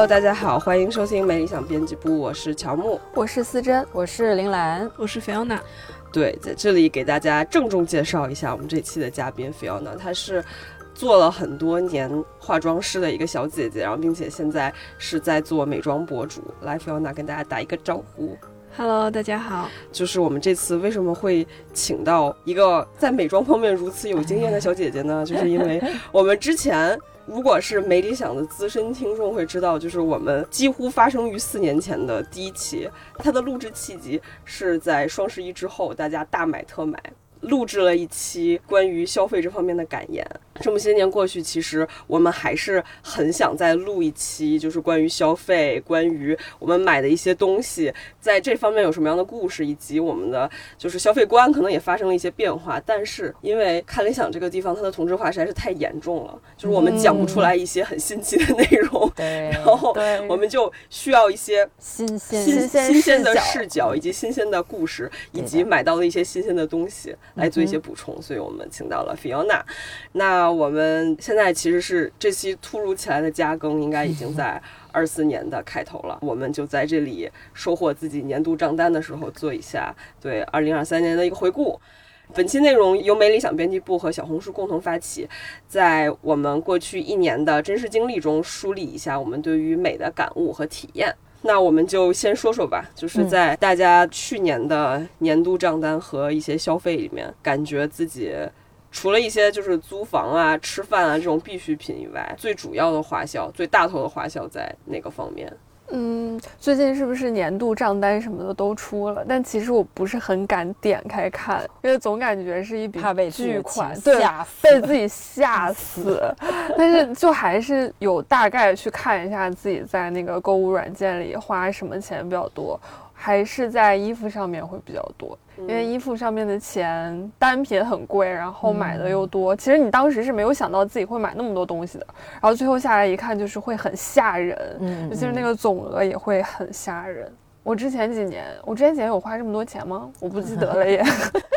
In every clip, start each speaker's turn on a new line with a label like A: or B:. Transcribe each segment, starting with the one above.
A: Hello，大家好，欢迎收听美理想编辑部，我是乔木，
B: 我是思珍，
C: 我是林兰，
D: 我是菲奥娜。
A: 对，在这里给大家郑重介绍一下我们这期的嘉宾菲奥娜，她是做了很多年化妆师的一个小姐姐，然后并且现在是在做美妆博主。来，菲奥娜跟大家打一个招呼。
D: Hello，大家好。
A: 就是我们这次为什么会请到一个在美妆方面如此有经验的小姐姐呢？就是因为我们之前。如果是没理想的资深听众会知道，就是我们几乎发生于四年前的第一期，它的录制契机是在双十一之后，大家大买特买。录制了一期关于消费这方面的感言。这么些年过去，其实我们还是很想再录一期，就是关于消费，关于我们买的一些东西，在这方面有什么样的故事，以及我们的就是消费观可能也发生了一些变化。但是因为看理想这个地方，它的同质化实在是太严重了，就是我们讲不出来一些很新奇的内容。
C: 对，
A: 然后我们就需要一些
C: 新鲜、
A: 新新鲜的视角，以及新鲜的故事，以及买到的一些新鲜的东西。来做一些补充，所以我们请到了 Fiona。那我们现在其实是这期突如其来的加更，应该已经在二四年的开头了。我们就在这里收获自己年度账单的时候，做一下对二零二三年的一个回顾。本期内容由美理想编辑部和小红书共同发起，在我们过去一年的真实经历中梳理一下我们对于美的感悟和体验。那我们就先说说吧，就是在大家去年的年度账单和一些消费里面，感觉自己除了一些就是租房啊、吃饭啊这种必需品以外，最主要的花销、最大头的花销在哪个方面？
B: 嗯，最近是不是年度账单什么的都出了？但其实我不是很敢点开看，因为总感觉是一笔巨款，对，被自己吓死。但是就还是有大概去看一下自己在那个购物软件里花什么钱比较多。还是在衣服上面会比较多，因为衣服上面的钱单品很贵，然后买的又多。其实你当时是没有想到自己会买那么多东西的，然后最后下来一看，就是会很吓人，尤其是那个总额也会很吓人。我之前几年，我之前几年有花这么多钱吗？我不记得了耶。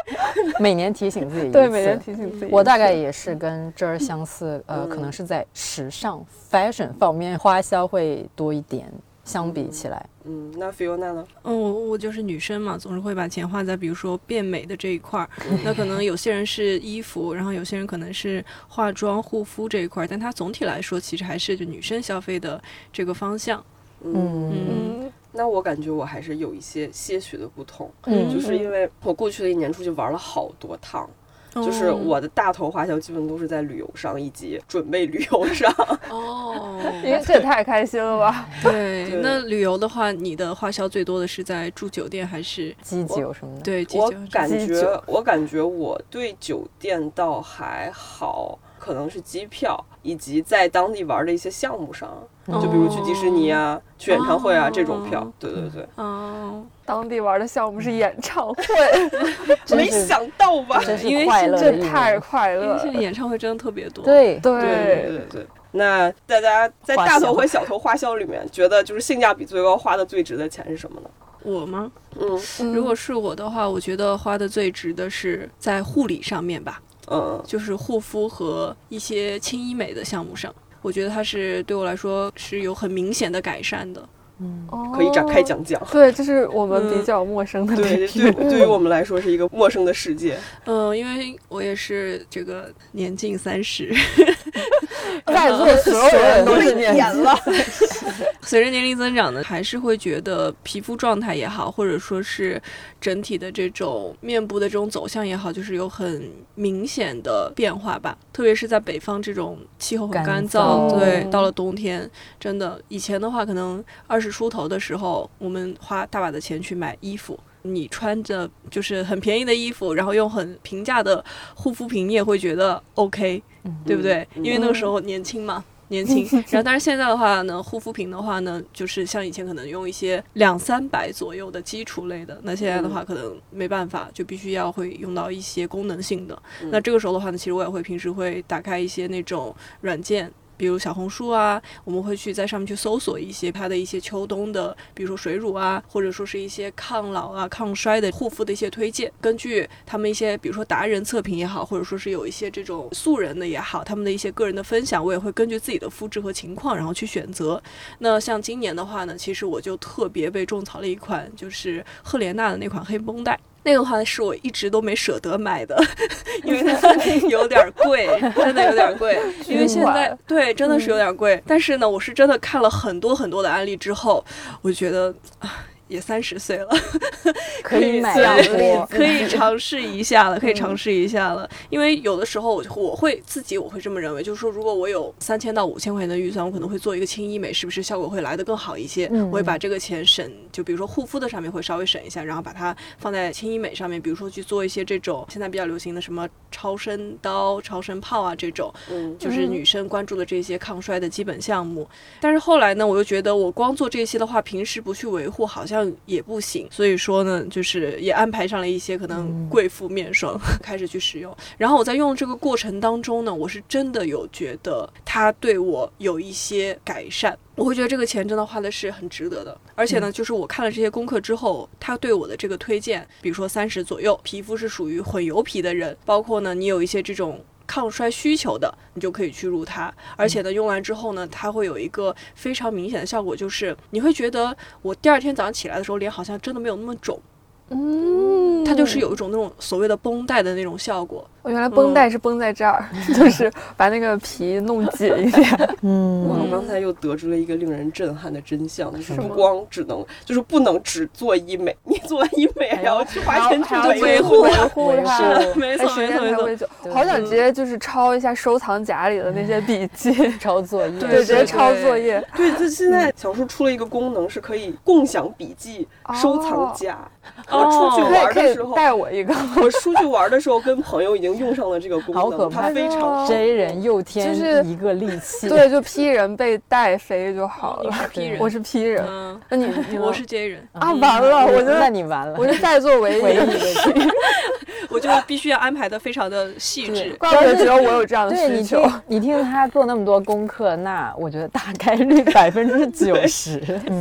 C: 每年提醒自己，
B: 对，每年提醒自己。
C: 我大概也是跟这儿相似，呃，可能是在时尚 fashion 方面花销会多一点。相比起来，
A: 嗯，那 Fiona 呢？
D: 嗯，我我就是女生嘛，总是会把钱花在比如说变美的这一块儿。那可能有些人是衣服，然后有些人可能是化妆、护肤这一块儿。但它总体来说，其实还是就女生消费的这个方向。
A: 嗯，那我感觉我还是有一些些许的不同，嗯，就是因为我过去的一年出去玩了好多趟。就是我的大头花销基本都是在旅游上以及准备旅游上
B: 哦，因为这也太开心了吧？
D: 对，那旅游的话，你的花销最多的是在住酒店还是
C: 机酒什么的？
D: 对，
A: 我感觉我感觉我对酒店倒还好，可能是机票以及在当地玩的一些项目上，就比如去迪士尼啊、去演唱会啊这种票。对对对。
B: 哦。当地玩的项目是演唱会，
A: 没想到吧？
C: 因为
B: 这太快乐，
D: 现在演唱会真的特别多。
C: 对
A: 对对对对。那大家在大头和小头花销里面，觉得就是性价比最高、花的最值的钱是什么呢？
D: 我吗？
A: 嗯，
D: 如果是我的话，我觉得花的最值的是在护理上面吧。
A: 嗯，
D: 就是护肤和一些轻医美的项目上，我觉得它是对我来说是有很明显的改善的。
A: 嗯，可以展开讲讲。
B: 对，这是我们比较陌生的
A: 对对，对于我们来说是一个陌生的世界。
D: 嗯，因为我也是这个年近三十，
B: 在座所有人 都是年了。
D: 随着年龄增长呢，还是会觉得皮肤状态也好，或者说是整体的这种面部的这种走向也好，就是有很明显的变化吧。特别是在北方这种气候很干燥，对，到了冬天，真的以前的话可能二。十出头的时候，我们花大把的钱去买衣服。你穿着就是很便宜的衣服，然后用很平价的护肤品，你也会觉得 OK，对不对？因为那个时候年轻嘛，年轻。然后，但是现在的话呢，护肤品的话呢，就是像以前可能用一些两三百左右的基础类的，那现在的话可能没办法，就必须要会用到一些功能性的。那这个时候的话呢，其实我也会平时会打开一些那种软件。比如小红书啊，我们会去在上面去搜索一些它的一些秋冬的，比如说水乳啊，或者说是一些抗老啊、抗衰的护肤的一些推荐。根据他们一些，比如说达人测评也好，或者说是有一些这种素人的也好，他们的一些个人的分享，我也会根据自己的肤质和情况，然后去选择。那像今年的话呢，其实我就特别被种草了一款，就是赫莲娜的那款黑绷带。那个话是我一直都没舍得买的，因为它有点贵，真的有点贵。因为现在对真的是有点贵，但是呢，我是真的看了很多很多的案例之后，我觉得啊。也三十岁了，
C: 可以买，
D: 可以尝试一下了，可以尝试一下了。因为有的时候我我会自己我会这么认为，就是说如果我有三千到五千块钱的预算，我可能会做一个轻医美，是不是效果会来得更好一些？我会把这个钱省，就比如说护肤的上面会稍微省一下，然后把它放在轻医美上面，比如说去做一些这种现在比较流行的什么超声刀、超声炮啊这种，就是女生关注的这些抗衰的基本项目。但是后来呢，我又觉得我光做这些的话，平时不去维护，好像。也不行，所以说呢，就是也安排上了一些可能贵妇面霜 开始去使用。然后我在用这个过程当中呢，我是真的有觉得它对我有一些改善，我会觉得这个钱真的花的是很值得的。而且呢，就是我看了这些功课之后，他对我的这个推荐，比如说三十左右，皮肤是属于混油皮的人，包括呢，你有一些这种。抗衰需求的，你就可以去入它。而且呢，用完之后呢，它会有一个非常明显的效果，就是你会觉得我第二天早上起来的时候，脸好像真的没有那么肿。
B: 嗯，
D: 它就是有一种那种所谓的绷带的那种效果。
B: 我原来绷带是绷在这儿，就是把那个皮弄紧一点。
A: 嗯，我刚才又得知了一个令人震撼的真相，就是不光只能，就是不能只做医美，你做完医美还要去花钱去
B: 维护
A: 维
B: 护
D: 它，没错没错没错。
B: 好想直接就是抄一下收藏夹里的那些笔记，
C: 抄作业，
B: 对，直接抄作业。
A: 对，就现在小树出了一个功能，是可以共享笔记收藏夹。我出去玩的时候
B: 带我一个，
A: 我出去玩的时候跟朋友已经。用上了这个功能，
C: 好可怕！
A: 非常
C: J 人又添一个利器，
B: 对，就 P 人被带飞就好了。P 人我是 P 人，那你
D: 我是 J 人
B: 啊！完了，我就
C: 那你完了，
B: 我就在座唯一
C: 唯一
B: 的，
D: 我就必须要安排的非常的细致。
B: 怪不得只有我有这样的需求。
C: 你听他做那么多功课，那我觉得大概率百分之九十。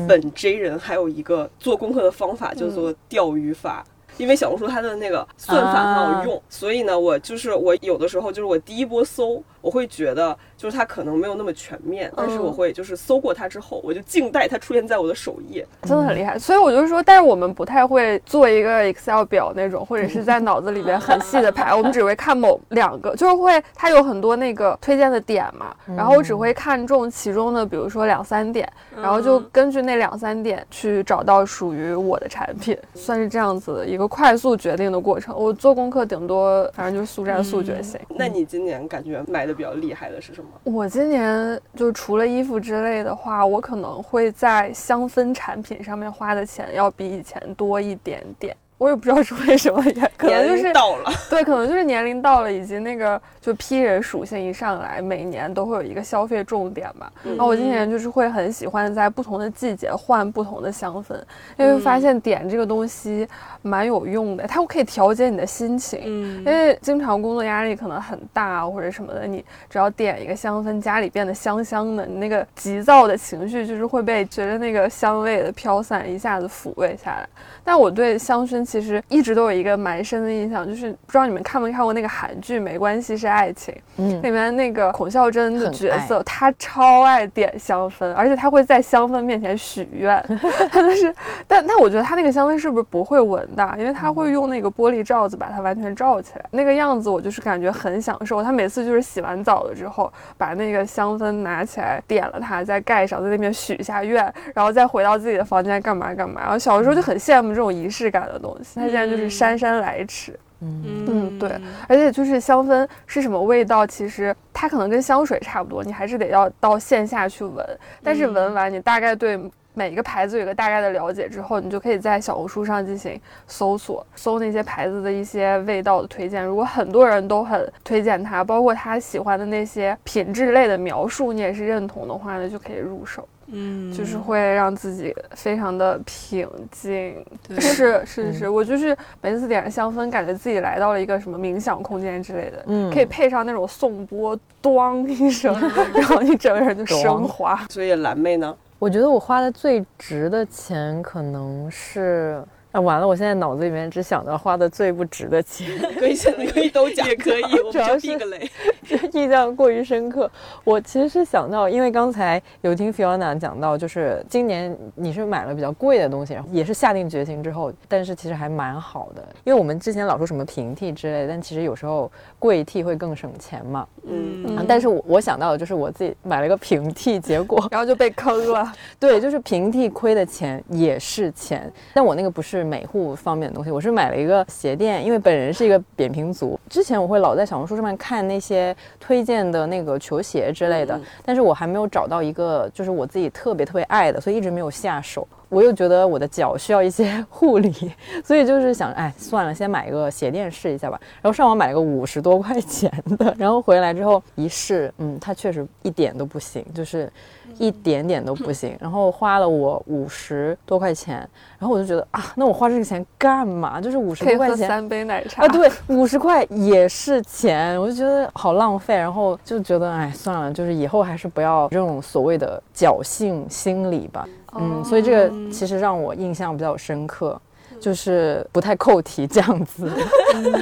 A: 本 J 人还有一个做功课的方法叫做钓鱼法。因为小红书它的那个算法很好用，所以呢，我就是我有的时候就是我第一波搜，我会觉得。就是它可能没有那么全面，但是我会就是搜过它之后，我就静待它出现在我的首页，
B: 真的很厉害。所以我就说，但是我们不太会做一个 Excel 表那种，或者是在脑子里边很细的排，我们只会看某两个，就是会它有很多那个推荐的点嘛，然后我只会看中其中的，比如说两三点，然后就根据那两三点去找到属于我的产品，算是这样子的一个快速决定的过程。我做功课顶多反正就是速战速决型。
A: 那你今年感觉买的比较厉害的是什么？
B: 我今年就除了衣服之类的话，我可能会在香氛产品上面花的钱要比以前多一点点。我也不知道是为什么，也可能就是
A: 到了，
B: 对，可能就是年龄到了，以及那个就 P 人属性一上来，每年都会有一个消费重点吧。然后我今年就是会很喜欢在不同的季节换不同的香氛，因为发现点这个东西蛮有用的，它可以调节你的心情。嗯，因为经常工作压力可能很大或者什么的，你只要点一个香氛，家里变得香香的，你那个急躁的情绪就是会被随着那个香味的飘散一下子抚慰下来。但我对香薰其实一直都有一个蛮深的印象，就是不知道你们看没看过那个韩剧《没关系是爱情》，嗯，里面那个孔孝真的角色，他超爱点香氛，而且他会在香氛面前许愿，他就是，但但我觉得他那个香氛是不是不会闻的？因为他会用那个玻璃罩子把它完全罩起来，那个样子我就是感觉很享受。他每次就是洗完澡了之后，把那个香氛拿起来点了它，再盖上，在那边许一下愿，然后再回到自己的房间干嘛干嘛。然后小的时候就很羡慕。这种仪式感的东西，它现在就是姗姗来迟。嗯嗯，对，而且就是香氛是什么味道，其实它可能跟香水差不多，你还是得要到线下去闻。但是闻完，你大概对每一个牌子有个大概的了解之后，你就可以在小红书上进行搜索，搜那些牌子的一些味道的推荐。如果很多人都很推荐它，包括他喜欢的那些品质类的描述，你也是认同的话呢，就可以入手。
D: 嗯，
B: 就是会让自己非常的平静。
D: 对
B: 是是是，我就是每次点上香氛，感觉自己来到了一个什么冥想空间之类的。
C: 嗯
B: 可以配上那种颂钵，咣一声，然后你整个人就升华。
A: 所以蓝妹呢？
C: 我觉得我花的最值的钱可能是。啊，完了！我现在脑子里面只想到花的最不值的钱，
A: 可以现在可以都讲，
D: 也可以，主要是避个雷。
C: 印象过于深刻。我其实是想到，因为刚才有听 Fiona 讲到，就是今年你是买了比较贵的东西，然后也是下定决心之后，但是其实还蛮好的。因为我们之前老说什么平替之类，但其实有时候贵替会更省钱嘛。
A: 嗯，
C: 嗯，但是我我想到的就是我自己买了一个平替，结果
B: 然后就被坑了。
C: 对，就是平替亏的钱也是钱，但我那个不是美护方面的东西，我是买了一个鞋垫，因为本人是一个扁平足，之前我会老在小红书上面看那些推荐的那个球鞋之类的，
A: 嗯
C: 但是我还没有找到一个就是我自己特别特别爱的，所以一直没有下手。我又觉得我的脚需要一些 护理，所以就是想，哎，算了，先买一个鞋垫试一下吧。然后上网买了个五十多块钱的，然后回来之后一试，嗯，它确实一点都不行，就是一点点都不行。然后花了我五十多块钱，然后我就觉得啊，那我花这个钱干嘛？就是五十多块钱。
B: 三杯奶茶
C: 啊，对，五十块也是钱，我就觉得好浪费，然后就觉得，哎，算了，就是以后还是不要这种所谓的侥幸心理吧。嗯，所以这个其实让我印象比较深刻，就是不太扣题这样子。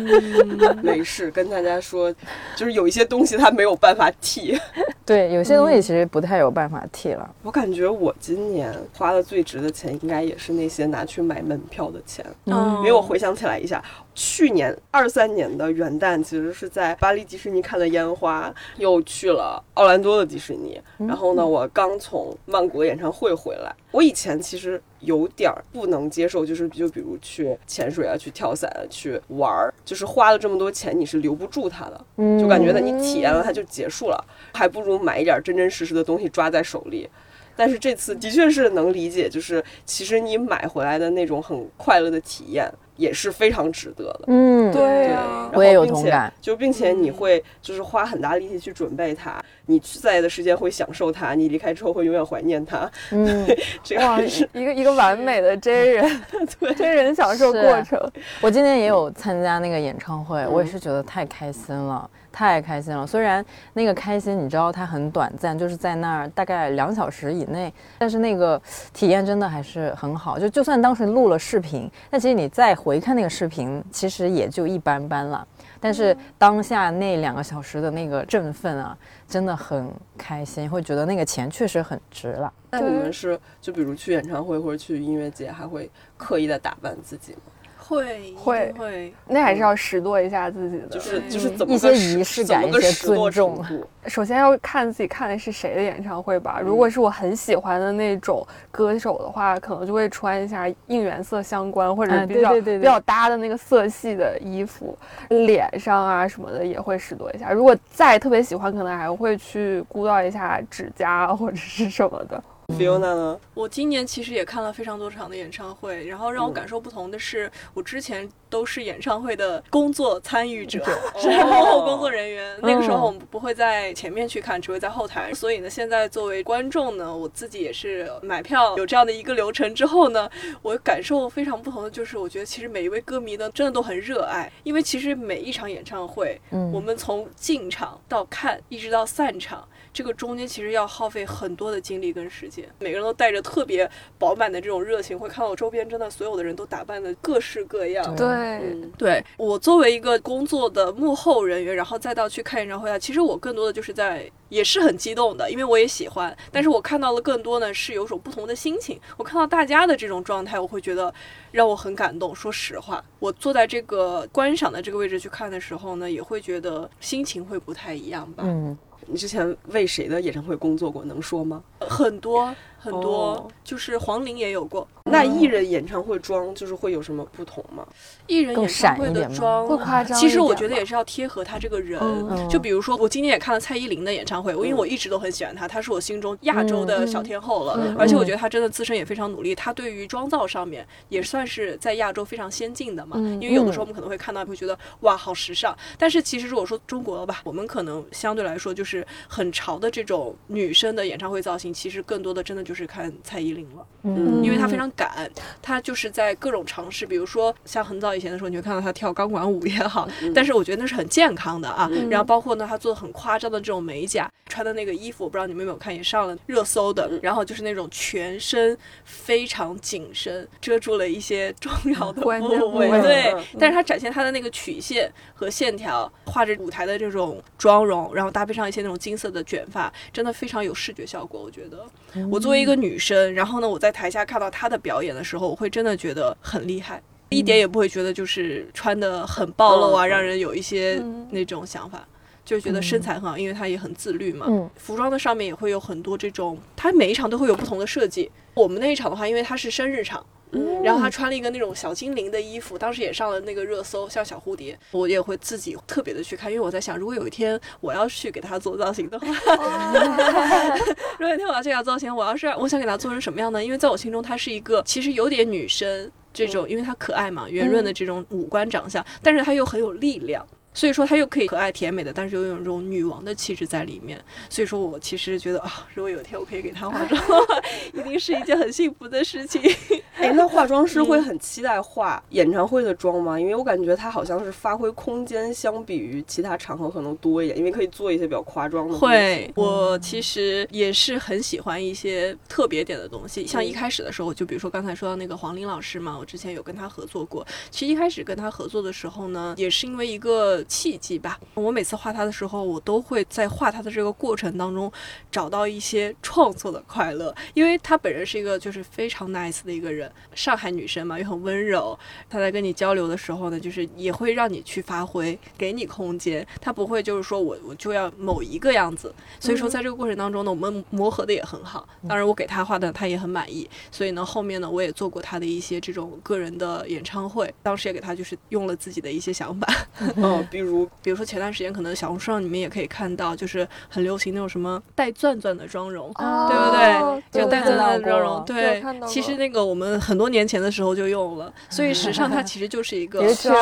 A: 没事，跟大家说，就是有一些东西它没有办法替。
C: 对，有些东西其实不太有办法替了。
A: 我感觉我今年花的最值的钱，应该也是那些拿去买门票的钱。
D: 嗯
A: 因为我回想起来一下，去年二三年的元旦其实是在巴黎迪士尼看的烟花，又去了奥兰多的迪士尼。然后呢，我刚从曼谷的演唱会回来。我以前其实有点儿不能接受，就是就比如去潜水啊、去跳伞啊、去玩儿，就是花了这么多钱，你是留不住它的。
C: 嗯
A: 就感觉呢，你体验了它就结束了，还不如买一点真真实实的东西抓在手里。但是这次的确是能理解，就是其实你买回来的那种很快乐的体验也是非常值得的。
C: 嗯，
B: 对
C: 我也有
A: 并且
C: 同感
A: 就并且你会就是花很大力气去准备它，你在的时间会享受它，你离开之后会永远怀念它。
C: 嗯，
A: 这个是
B: 一个一个完美的 真人，对真人享受过程。
C: 我今年也有参加那个演唱会，我也是觉得太开心了。太开心了！虽然那个开心，你知道它很短暂，就是在那儿大概两小时以内，但是那个体验真的还是很好。就就算当时录了视频，但其实你再回看那个视频，其实也就一般般了。但是当下那两个小时的那个振奋啊，真的很开心，会觉得那个钱确实很值了。
A: 那你们是就比如去演唱会或者去音乐节，还会刻意的打扮自己吗？
D: 会
B: 会
D: 会，
B: 那还是要拾掇一下自己的，
A: 就是就是怎么
C: 一些仪式感一些尊重
A: 度
B: 首先要看自己看的是谁的演唱会吧。如果是我很喜欢的那种歌手的话，可能就会穿一下应援色相关或者比较、比较搭的那个色系的衣服，脸上啊什么的也会拾掇一下。如果再特别喜欢，可能还会去估到一下指甲或者是什么的。
A: Fiona 呢？
D: 我今年其实也看了非常多场的演唱会，然后让我感受不同的是，我之前都是演唱会的工作参与者，是幕后工作人员。那个时候我们不会在前面去看，只会在后台。所以呢，现在作为观众呢，我自己也是买票有这样的一个流程之后呢，我感受非常不同的就是，我觉得其实每一位歌迷呢，真的都很热爱，因为其实每一场演唱会，
C: 嗯
D: 我们从进场到看，一直到散场。这个中间其实要耗费很多的精力跟时间，每个人都带着特别饱满的这种热情，会看到我周边真的所有的人都打扮的各式各样。
B: 对，
A: 嗯，
D: 对我作为一个工作的幕后人员，然后再到去看演唱会啊，其实我更多的就是在也是很激动的，因为我也喜欢，但是我看到了更多呢是有种不同的心情。我看到大家的这种状态，我会觉得让我很感动。说实话，我坐在这个观赏的这个位置去看的时候呢，也会觉得心情会不太一样吧。
C: 嗯，
A: 你之前为谁的演唱会工作过？能说吗？
D: 很多。很多，就是黄龄也有过。
A: 那艺人演唱会妆就是会有什么不同吗？
D: 艺人演唱会的妆
B: 会夸张，
D: 其实我觉得也是要贴合他这个人。就比如说，我今天也看了蔡依林的演唱会，因为我一直都很喜欢她，她是我心中亚洲的小天后了。而且我觉得她真的自身也非常努力，她对于妆造上面也算是在亚洲非常先进的嘛。因为有的时候我们可能会看到，会觉得哇好时尚，但是其实如果说中国吧，我们可能相对来说就是很潮的这种女生的演唱会造型，其实更多的真的就是看蔡依。林了，嗯，因为她非常敢，她就是在各种尝试，比如说像很早以前的时候，你会看到她跳钢管舞也好，但是我觉得那是很健康的啊。然后包括呢，她做的很夸张的这种美甲，穿的那个衣服，我不知道你们有没有看，也上了热搜的。然后就是那种全身非常紧身，遮住了一些重要的部位，对。但是她展现她的那个曲线和线条，画着舞台的这种妆容，然后搭配上一些那种金色的卷发，真的非常有视觉效果。我觉得，我作为一个女生。然后呢，我在台下看到她的表演的时候，我会真的觉得很厉害，一点也不会觉得就是穿的很暴露啊，让人有一些那种想法，就是觉得身材很好，因为她也很自律嘛。服装的上面也会有很多这种，他每一场都会有不同的设计。我们那一场的话，因为她是生日场。然后他穿了一个那种小精灵的衣服，当时也上了那个热搜，像小蝴蝶。我也会自己特别的去看，因为我在想，如果有一天我要去给他做造型的话，如果有一天我要去给他造型，我要是我想给他做成什么样呢？因为在我心中，她是一个其实有点女生这种，因为她可爱嘛，圆润的这种五官长相，但是她又很有力量。所以说，她又可以可爱甜美的，但是又有这种女王的气质在里面。所以说我其实觉得啊，如果有一天我可以给她化妆，一定是一件很幸福的事情。
A: 哎，那化妆师会很期待化演唱会的妆吗？因为我感觉她好像是发挥空间，相比于其他场合可能多一点，因为可以做一些比较夸张的。
D: 会，我其实也是很喜欢一些特别点的东西。像一开始的时候，就比如说刚才说到那个黄龄老师嘛，我之前有跟她合作过。其实一开始跟她合作的时候呢，也是因为一个。契机吧，我每次画他的时候，我都会在画他的这个过程当中找到一些创作的快乐，因为他本人是一个就是非常 nice 的一个人，上海女生嘛，又很温柔。他在跟你交流的时候呢，就是也会让你去发挥，给你空间。他不会就是说我我就要某一个样子。所以说在这个过程当中呢，我们磨合的也很好。当然我给他画的他也很满意。所以呢，后面呢我也做过他的一些这种个人的演唱会，当时也给他就是用了自己的一些想法。
A: 嗯，比如。
D: 比如说前段时间可能小红书上你们也可以看到，就是很流行那种什么带钻钻的妆容，对不对？就带钻钻的妆容，对。其实那个我们很多年前的时候就用了，所以时尚它 其实就是一个循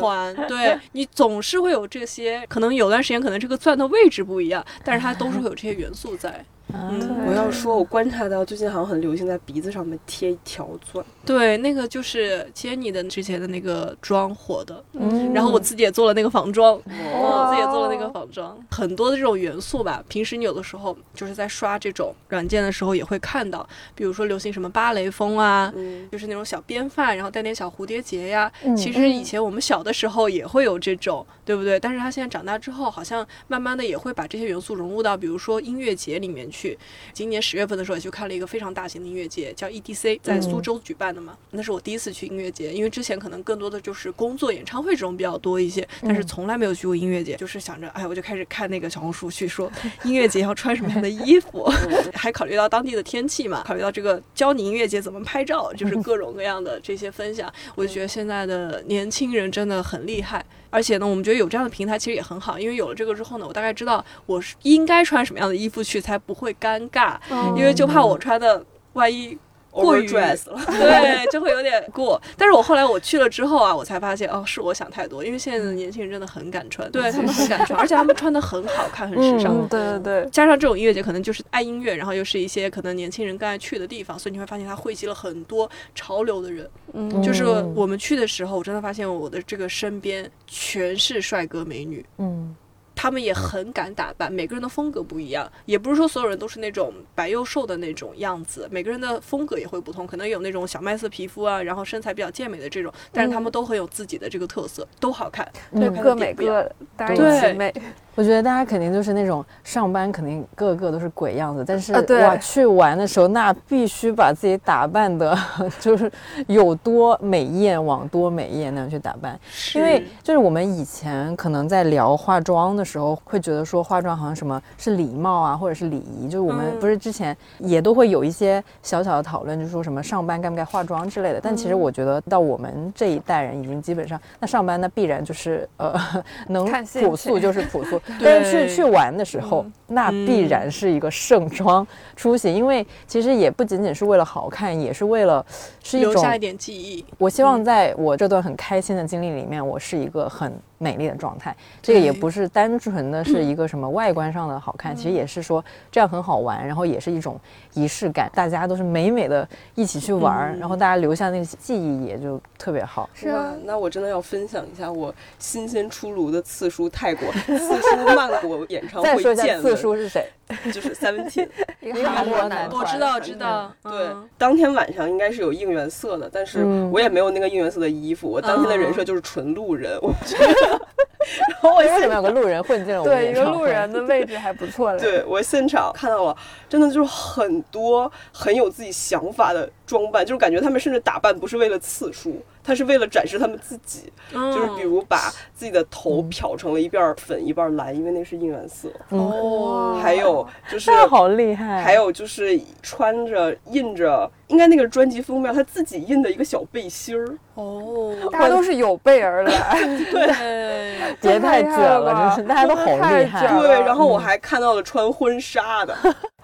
D: 环。对 你总是会有这些，可能有段时间可能这个钻的位置不一样，但是它都是会有这些元素在。
A: 嗯，我要说，我观察到最近好像很流行在鼻子上面贴一条钻。
D: 对，那个就是 Jenny 的之前的那个妆火的，嗯，然后我自己也做了那个仿妆，我自己也做了那个仿妆，很多的这种元素吧。平时你有的时候就是在刷这种软件的时候也会看到，比如说流行什么芭蕾风啊，就是那种小编发，然后带点小蝴蝶结呀。其实以前我们小的时候也会有这种，对不对？但是他现在长大之后，好像慢慢的也会把这些元素融入到，比如说音乐节里面去。去今年十月份的时候也去看了一个非常大型的音乐节，叫 EDC，在苏州举办的嘛。那是我第一次去音乐节，因为之前可能更多的就是工作演唱会这种比较多一些，但是从来没有去过音乐节。就是想着，哎，我就开始看那个小红书去说音乐节要穿什么样的衣服 还考虑到当地的天气嘛，考虑到这个教你音乐节怎么拍照，就是各种各样的这些分享。我就觉得现在的年轻人真的很厉害。而且呢，我们觉得有这样的平台其实也很好，因为有了这个之后呢，我大概知道我是应该穿什么样的衣服去才不会尴尬，因为就怕我穿的万一。过于
A: dress 了，
D: 对，就会有点过。但是我后来我去了之后啊，我才发现哦，是我想太多。因为现在的年轻人真的很敢穿，对他们很敢穿，而且他们穿的很好看，很时尚。
B: 对对对，
D: 加上这种音乐节可能就是爱音乐，然后又是一些可能年轻人更爱去的地方，所以你会发现它汇集了很多潮流的人。嗯，就是我们去的时候，我真的发现我的这个身边全是帅哥美女。嗯。他们也很敢打扮，每个人的风格不一样，也不是说所有人都是那种白又瘦的那种样子，每个人的风格也会不同，可能有那种小麦色皮肤啊，然后身材比较健美的这种，但是他们都很有自己的这个特色，都好看，
B: 对，各美各，对，美。
C: 我觉得大家肯定就是那种上班肯定个个都是鬼样子，但是我，去玩的时候那必须把自己打扮的，就是有多美艳往多美艳那样去打扮。因为就是我们以前可能在聊化妆的时候，会觉得说化妆好像什么是礼貌啊，或者是礼仪，就是我们不是之前也都会有一些小小的讨论，就是说什么上班该不该化妆之类的。但其实我觉得到我们这一代人已经基本上，那上班那必然就是呃 能朴素就是朴素。但是去去玩的时候，那必然是一个盛装出行，因为其实也不仅仅是为了好看，也是为了是一种
D: 留下一点记忆。
C: 我希望在我这段很开心的经历里面，我是一个很。美丽的状态，这个也不是单纯的是一个什么外观上的好看，其实也是说这样很好玩，然后也是一种仪式感，大家都是美美的一起去玩，然后大家留下那个记忆也就特别好。
A: 是啊，那我真的要分享一下我新鲜出炉的次数泰国次数曼谷演唱会。
C: 再说一下次数是谁？
A: 就是 Seventeen，
B: 一个韩国男团
D: 我知道知道。
A: 对，当天晚上应该是有应援色的，但是我也没有那个应援色的衣服，我当天的人设就是纯路人，我觉得。然后我
C: 为什么有个路人混进了我们
B: 对，一个路人的位置还不错嘞。
A: 对我现场看到了，真的就是很多很有自己想法的装扮，就是感觉他们甚至打扮不是为了次数，他是为了展示他们自己。就是比如把自己的头漂成了一半粉一半蓝，因为那是应援色。哦。还有就是
C: 好厉害。
A: 还有就是穿着印着，应该那个专辑封面他自己印的一个小背心儿。
B: 哦。大家都是有备而来。
A: 对。
C: 别太卷了，真是大家都好厉害。
A: 对，然后我还看到了穿婚纱的，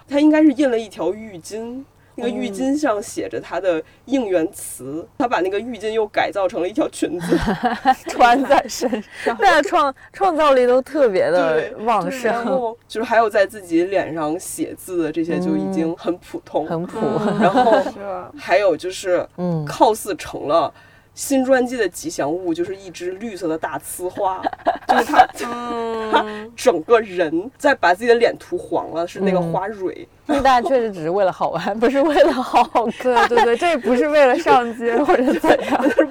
A: 他应该是印了一条浴巾，那个浴巾上写着他的应援词，他把那个浴巾又改造成了一条裙子
C: 穿在身上，大家创创造力都特别的旺盛。
A: 然后就是还有在自己脸上写字的这些就已经很普通，
C: 很普。
A: 然后 还有就是嗯，cos 成了。新专辑的吉祥物就是一只绿色的大呲花，就是他，他整个人在把自己的脸涂黄了，是那个花蕊。
C: 那大家确实只是为了好玩，不是为了好
B: 看。对对对，这不是为了上街或者怎样，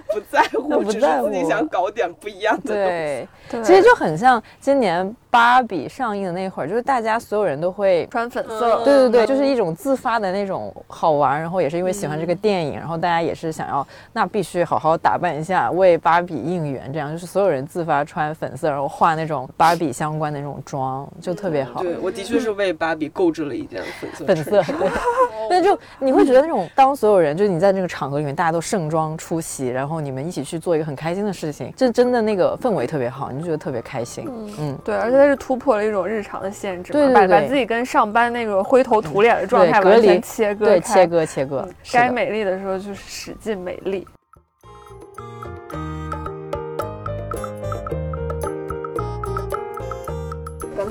A: 自己想搞点不一样的
C: 对，其实就很像今年芭比上映的那会儿，就是大家所有人都会
B: 穿粉色。
C: 对对对，就是一种自发的那种好玩，然后也是因为喜欢这个电影，然后大家也是想要那必须好好打扮一下，为芭比应援，这样就是所有人自发穿粉色，然后画那种芭比相关的那种妆，就特别好。
A: 对我的确是为芭比购置了一件。
C: 粉色，对，那就你会觉得那种当所有人就是你在那个场合里面，大家都盛装出席，然后你们一起去做一个很开心的事情，这真的那个氛围特别好，你就觉得特别开心。
B: 嗯，对，而且它是突破了一种日常的限制，
C: 对
B: 把把自己跟上班那个灰头土脸的状态完全切割，
C: 对，切割切割，
B: 该美丽的时候就是使劲美丽。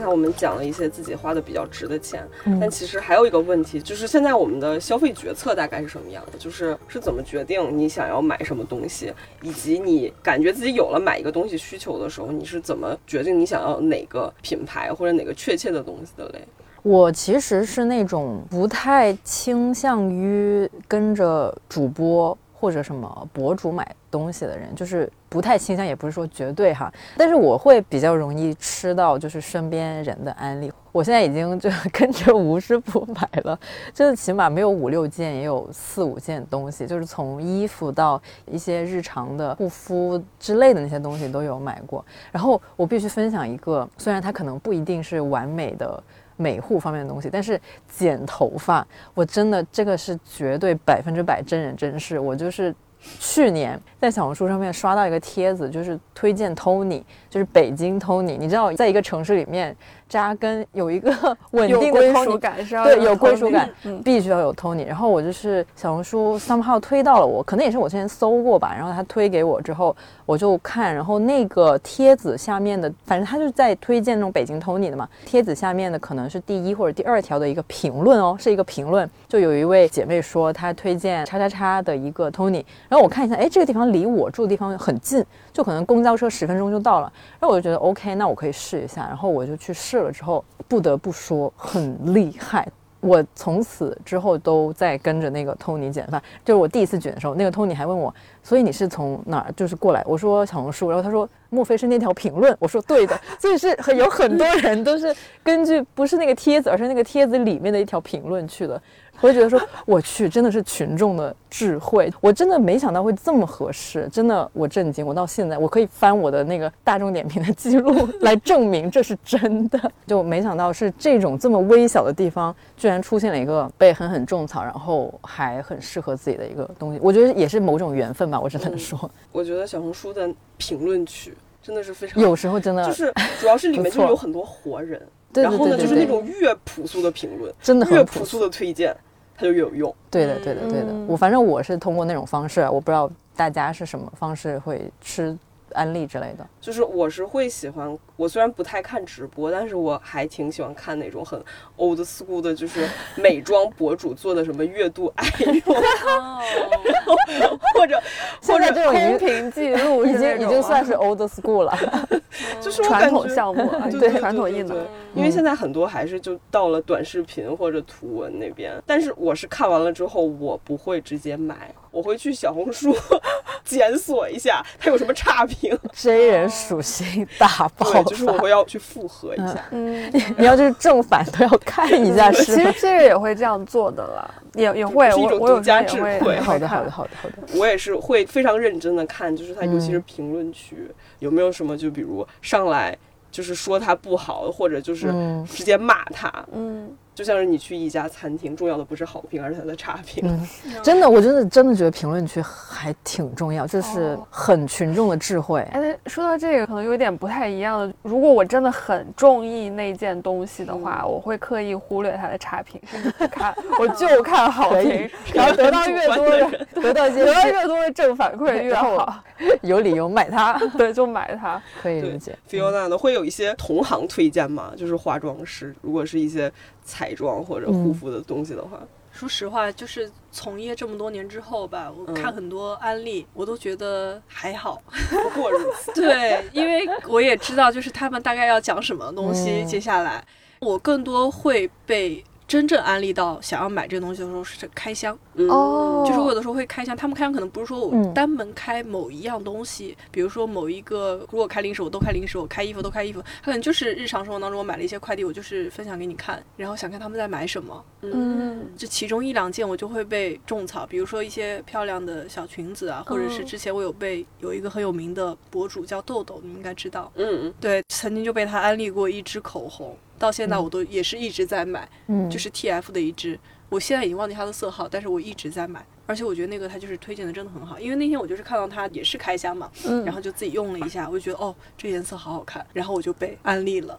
A: 才我们讲了一些自己花的比较值的钱，但其实还有一个问题，就是现在我们的消费决策大概是什么样的？就是是怎么决定你想要买什么东西，以及你感觉自己有了买一个东西需求的时候，你是怎么决定你想要哪个品牌或者哪个确切的东西的嘞？
C: 我其实是那种不太倾向于跟着主播。或者什么博主买东西的人，就是不太倾向，也不是说绝对哈，但是我会比较容易吃到就是身边人的安利。我现在已经就跟着吴师傅买了，真的起码没有五六件，也有四五件东西，就是从衣服到一些日常的护肤之类的那些东西都有买过。然后我必须分享一个，虽然它可能不一定是完美的。美护方面的东西，但是剪头发，我真的这个是绝对百分之百真人真事。我就是去年在小红书上面刷到一个帖子，就是推荐 Tony，就是北京 Tony。你知道，在一个城市里面。扎根有一个 稳定的
B: 归属感，是
C: 对有归属感，必须要有 Tony。然后我就是小红书 somehow 推到了我，可能也是我之前搜过吧。然后他推给我之后，我就看，然后那个帖子下面的，反正他就是在推荐那种北京 Tony 的嘛。帖子下面的可能是第一或者第二条的一个评论哦，是一个评论，就有一位姐妹说她推荐叉叉叉的一个 Tony。然后我看一下，哎，这个地方离我住的地方很近，就可能公交车十分钟就到了。然后我就觉得 OK，那我可以试一下。然后我就去试。了之后，不得不说很厉害。我从此之后都在跟着那个 Tony 剪发。就是我第一次卷的时候，那个 Tony 还问我，所以你是从哪儿就是过来？我说小红书。然后他说莫非是那条评论？我说对的，所以是有很多人都是根据不是那个帖子，而是那个帖子里面的一条评论去的。我就觉得说，我去，真的是群众的智慧，我真的没想到会这么合适，真的我震惊，我到现在我可以翻我的那个大众点评的记录 来证明这是真的，就没想到是这种这么微小的地方，居然出现了一个被狠狠种草，然后还很适合自己的一个东西，我觉得也是某种缘分吧，我只能说，
A: 我觉得小红书的评论区真的是非常，
C: 有时候真的
A: 就是主要是里面就有很多活人，然后呢就是那种越朴素的评论，
C: 真的
A: 越朴素的推荐。它就越有用。
C: 对的，对的，对的。我反正我是通过那种方式，我不知道大家是什么方式会吃。安利之类的，
A: 就是我是会喜欢。我虽然不太看直播，但是我还挺喜欢看那种很 old school 的，就是美妆博主做的什么月度爱用，或者或者
B: 这种音频记录，
C: 已经已经算是 old school 了，
A: 就是
B: 传统项目，对传统印的。
A: 因为现在很多还是就到了短视频或者图文那边，但是我是看完了之后，我不会直接买。我会去小红书 检索一下，它有什么差评。
C: 真人属性大爆，
A: 就是我会要去复核一下。
C: 嗯，你要就是正反都要看一下是。
B: 其实这个也会这样做的啦，也也会。
A: 是一种独家智慧。
C: 好的，好的，好的，好的。
A: 我也是会非常认真的看，就是他，尤其是评论区有没有什么，就比如上来就是说他不好，或者就是直接骂他。嗯。就像是你去一家餐厅，重要的不是好评，而是它的差评。嗯，
C: 真的，我真的真的觉得评论区还挺重要，就是很群众的智慧。
B: 哎，说到这个，可能有点不太一样的。如果我真的很中意那件东西的话，我会刻意忽略它的差评，不看，我就看好评，然后得到越多的，得到得到越多的正反馈越好，
C: 有理由买它。
B: 对，就买它，
C: 可以理解。
A: Fiona 呢，会有一些同行推荐吗？就是化妆师，如果是一些。彩妆或者护肤的东西的话，
D: 说实话，就是从业这么多年之后吧，我看很多案例，我都觉得还好，
A: 不过如此。
D: 对，因为我也知道，就是他们大概要讲什么东西。接下来，我更多会被。真正安利到想要买这个东西的时候是开箱，哦，就是我有的时候会开箱，他们开箱可能不是说我单门开某一样东西，比如说某一个，如果开零食我都开零食，我开衣服都开衣服，他可能就是日常生活当中我买了一些快递，我就是分享给你看，然后想看他们在买什么，嗯，这其中一两件我就会被种草，比如说一些漂亮的小裙子啊，或者是之前我有被有一个很有名的博主叫豆豆，你应该知道，嗯嗯，对，曾经就被他安利过一支口红。到现在我都也是一直在买，嗯，就是 T F 的一支，我现在已经忘记它的色号，但是我一直在买，而且我觉得那个它就是推荐的真的很好，因为那天我就是看到它也是开箱嘛，嗯，然后就自己用了一下，我就觉得哦，这颜色好好看，然后我就被安利了。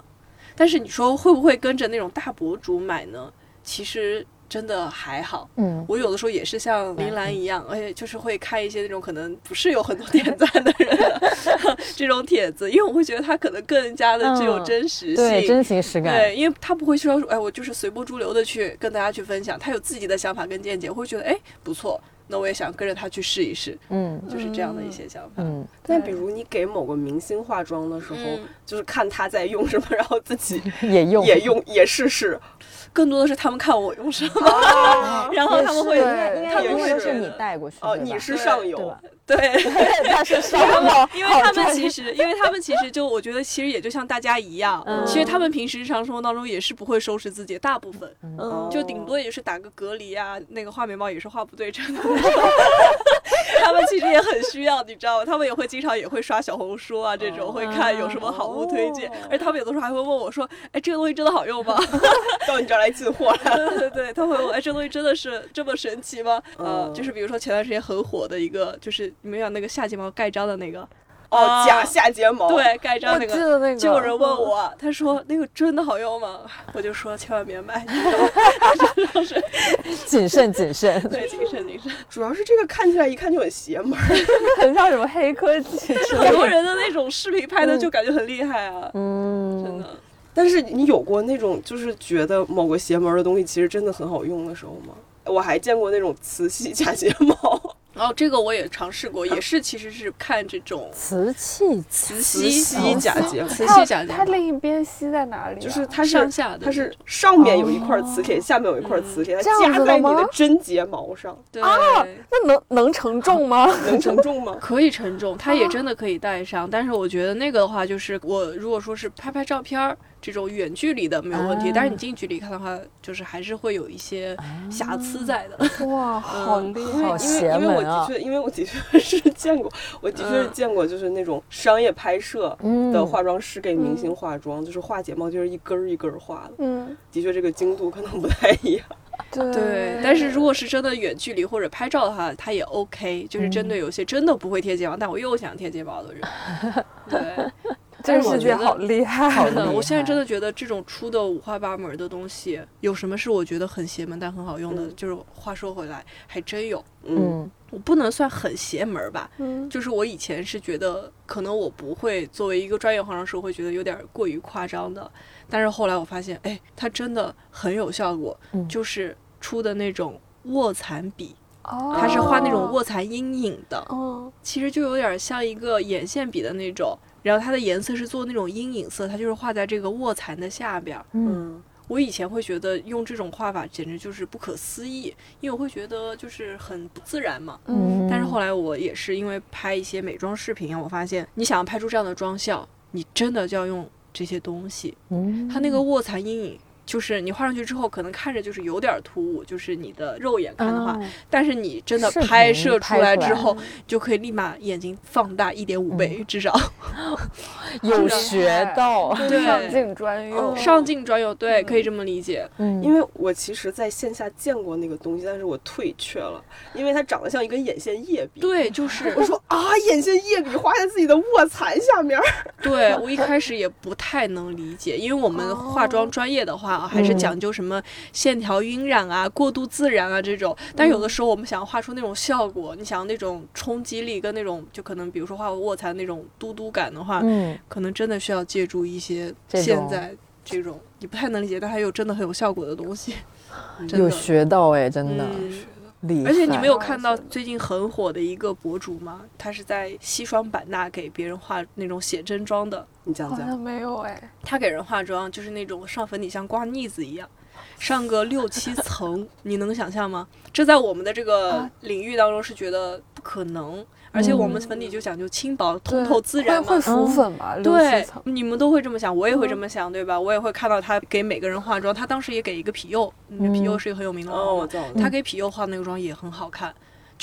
D: 但是你说会不会跟着那种大博主买呢？其实。真的还好，嗯，我有的时候也是像林兰一样，而且就是会看一些那种可能不是有很多点赞的人 这种帖子，因为我会觉得他可能更加的具有真实性，
C: 对真情实感，
D: 对，因为他不会说，哎，我就是随波逐流的去跟大家去分享，他有自己的想法跟见解，我会觉得，哎，不错，那我也想跟着他去试一试，嗯，就是这样的一些想法。嗯，
A: 那比如你给某个明星化妆的时候，就是看他在用什么，然后自己
C: 也用，
A: 也用，也试试。
D: 更多的是他们看我用什么，然后他们会，他们会
C: 是你带过去
A: 哦，你是上游，
D: 对，
C: 他是上
D: 游，因为他们其实，因为他们其实就我觉得其实也就像大家一样，其实他们平时日常生活当中也是不会收拾自己，大部分，就顶多也是打个隔离啊，那个画眉毛也是画不对称的，他们其实也很需要，你知道吗？他们也会经常也会刷小红书啊，这种会看有什么好物推荐，而他们有的时候还会问我说，哎，这个东西真的好用吗？
A: 到你这儿来。来进货
D: 了，对对对，他会问，哎，这东西真的是这么神奇吗？呃，就是比如说前段时间很火的一个，就是你们有那个下睫毛盖章的那个。
A: 哦，假下睫毛，
D: 对，盖章
B: 那个，
D: 就有人问我，他说那个真的好用吗？我就说千万别买，就是。
C: 谨慎谨慎，
D: 对，谨慎谨慎。
A: 主要是这个看起来一看就很邪门，
B: 很像什么黑科技，
D: 很多人的那种视频拍的就感觉很厉害啊，嗯，真的。
A: 但是你有过那种就是觉得某个邪门的东西其实真的很好用的时候吗？我还见过那种磁吸假睫毛。
D: 哦，这个我也尝试过，也是其实是看这种
C: 瓷器
D: 磁
A: 吸
D: 吸
A: 假睫毛，
D: 磁吸假睫毛，
B: 它另一边吸在哪里啊？
A: 就是它是
D: 上下的
A: 它是上面有一块磁铁，下面有一块磁铁，它夹在你
B: 的
A: 真睫毛上，
D: 对。
B: 那能能承重吗？
A: 能承重吗？
D: 可以承重，它也真的可以带上，但是我觉得那个的话，就是我如果说是拍拍照片儿这种远距离的没有问题，
C: 啊。
D: 但是你近距离看的话，就是还是会有一些瑕疵在的。
B: 哇，好
D: 嗯
B: 厉害！
C: 好
A: 因为
C: 邪
A: 因为我的确，因为我的确 是见过，我的确是见过，就是那种商业拍摄
C: 嗯。
A: 的化妆师给明星化妆，就是画睫毛就是一根儿一根儿画的，
B: 嗯，
A: 的确这个精度可能不太一样。
B: 对。
D: 对，但是如果是真的远距离或者拍照的话，它也 OK，就是针对有些真的不会贴睫毛，但我又想贴睫毛的人，对。
B: 这个世界好厉害，
D: 真的，我现在真的觉得这种出的五花八门的东西，有什么是我觉得很邪门但很好用的？
A: 嗯
D: 就是话说回来，还真有。
A: 嗯，
C: 嗯
D: 我不能算很邪门儿吧，
B: 嗯，
D: 就是我以前是觉得，可能我不会作为一个专业化妆师，我会觉得有点过于夸张的。但是后来我发现，哎，它真的很有效果，
C: 嗯
D: 就是出的那种卧蚕笔，
B: 哦，
D: 它是画那种卧蚕阴影的，
B: 哦，
D: 其实就有点像一个眼线笔的那种。然后它的颜色是做那种阴影色，它就是画在这个卧蚕的下边儿。
C: 嗯
A: 嗯
D: 我以前会觉得用这种画法简直就是不可思议，因为我会觉得就是很不自然嘛。
B: 嗯
D: 但是后来我也是因为拍一些美妆视频啊，我发现你想要拍出这样的妆效，你真的就要用这些东西。
C: 嗯
D: 它那个卧蚕阴影，就是你画上去之后，可能看着就是有点突兀，就是你的肉眼看的话，
C: 哦
D: 但是你真的拍摄出
C: 来
D: 来之后，就可以立马眼睛放大一点五倍，至少
C: 有学到，
D: 对
B: 上镜专用，
D: 上镜专用，对，可以这么理解。
C: 嗯
A: 因为我其实在线下见过那个东西，但是我退却了，因为它长得像一根眼线液笔。
D: 对，就是
A: 我说啊，眼线液笔画在自己的卧蚕下面，
D: 对我一开始也不太能理解，因为我们化妆专业的话啊，还是讲究什么线条晕染啊、过度自然啊这种。但有的时候我们想要画出那种效果，你想要那种冲击力跟那种就可能比如说画卧蚕那种嘟嘟感的话，
C: 嗯。
D: 可能真的需要借助一些现在这种你不太能理解，但还有真的很有效果的东西。
C: 有学到哎，真的。
D: 嗯
C: 厉害。
D: 而且你没有看到最近很火的一个博主吗？他是在西双版纳给别人化那种写真妆的。
A: 你讲讲。
B: 好像没有哎，
D: 他给人化妆就是那种上粉底像刮腻子一样，上个六七层，你能想象吗？这在我们的这个
B: 啊
D: 领域当中是觉得不可能，而且我们粉底就讲究轻薄、通透、自然嘛。
B: 会会浮粉吧？
D: 对，你们都会这么想，我也会这么想，对吧？我也会看到他给每个人化妆，他当时也给一个皮柚，嗯皮佑是一个很有名的网
A: 哦，
D: 红嘛
A: 我知道。
D: 他给皮柚画那个妆也很好看，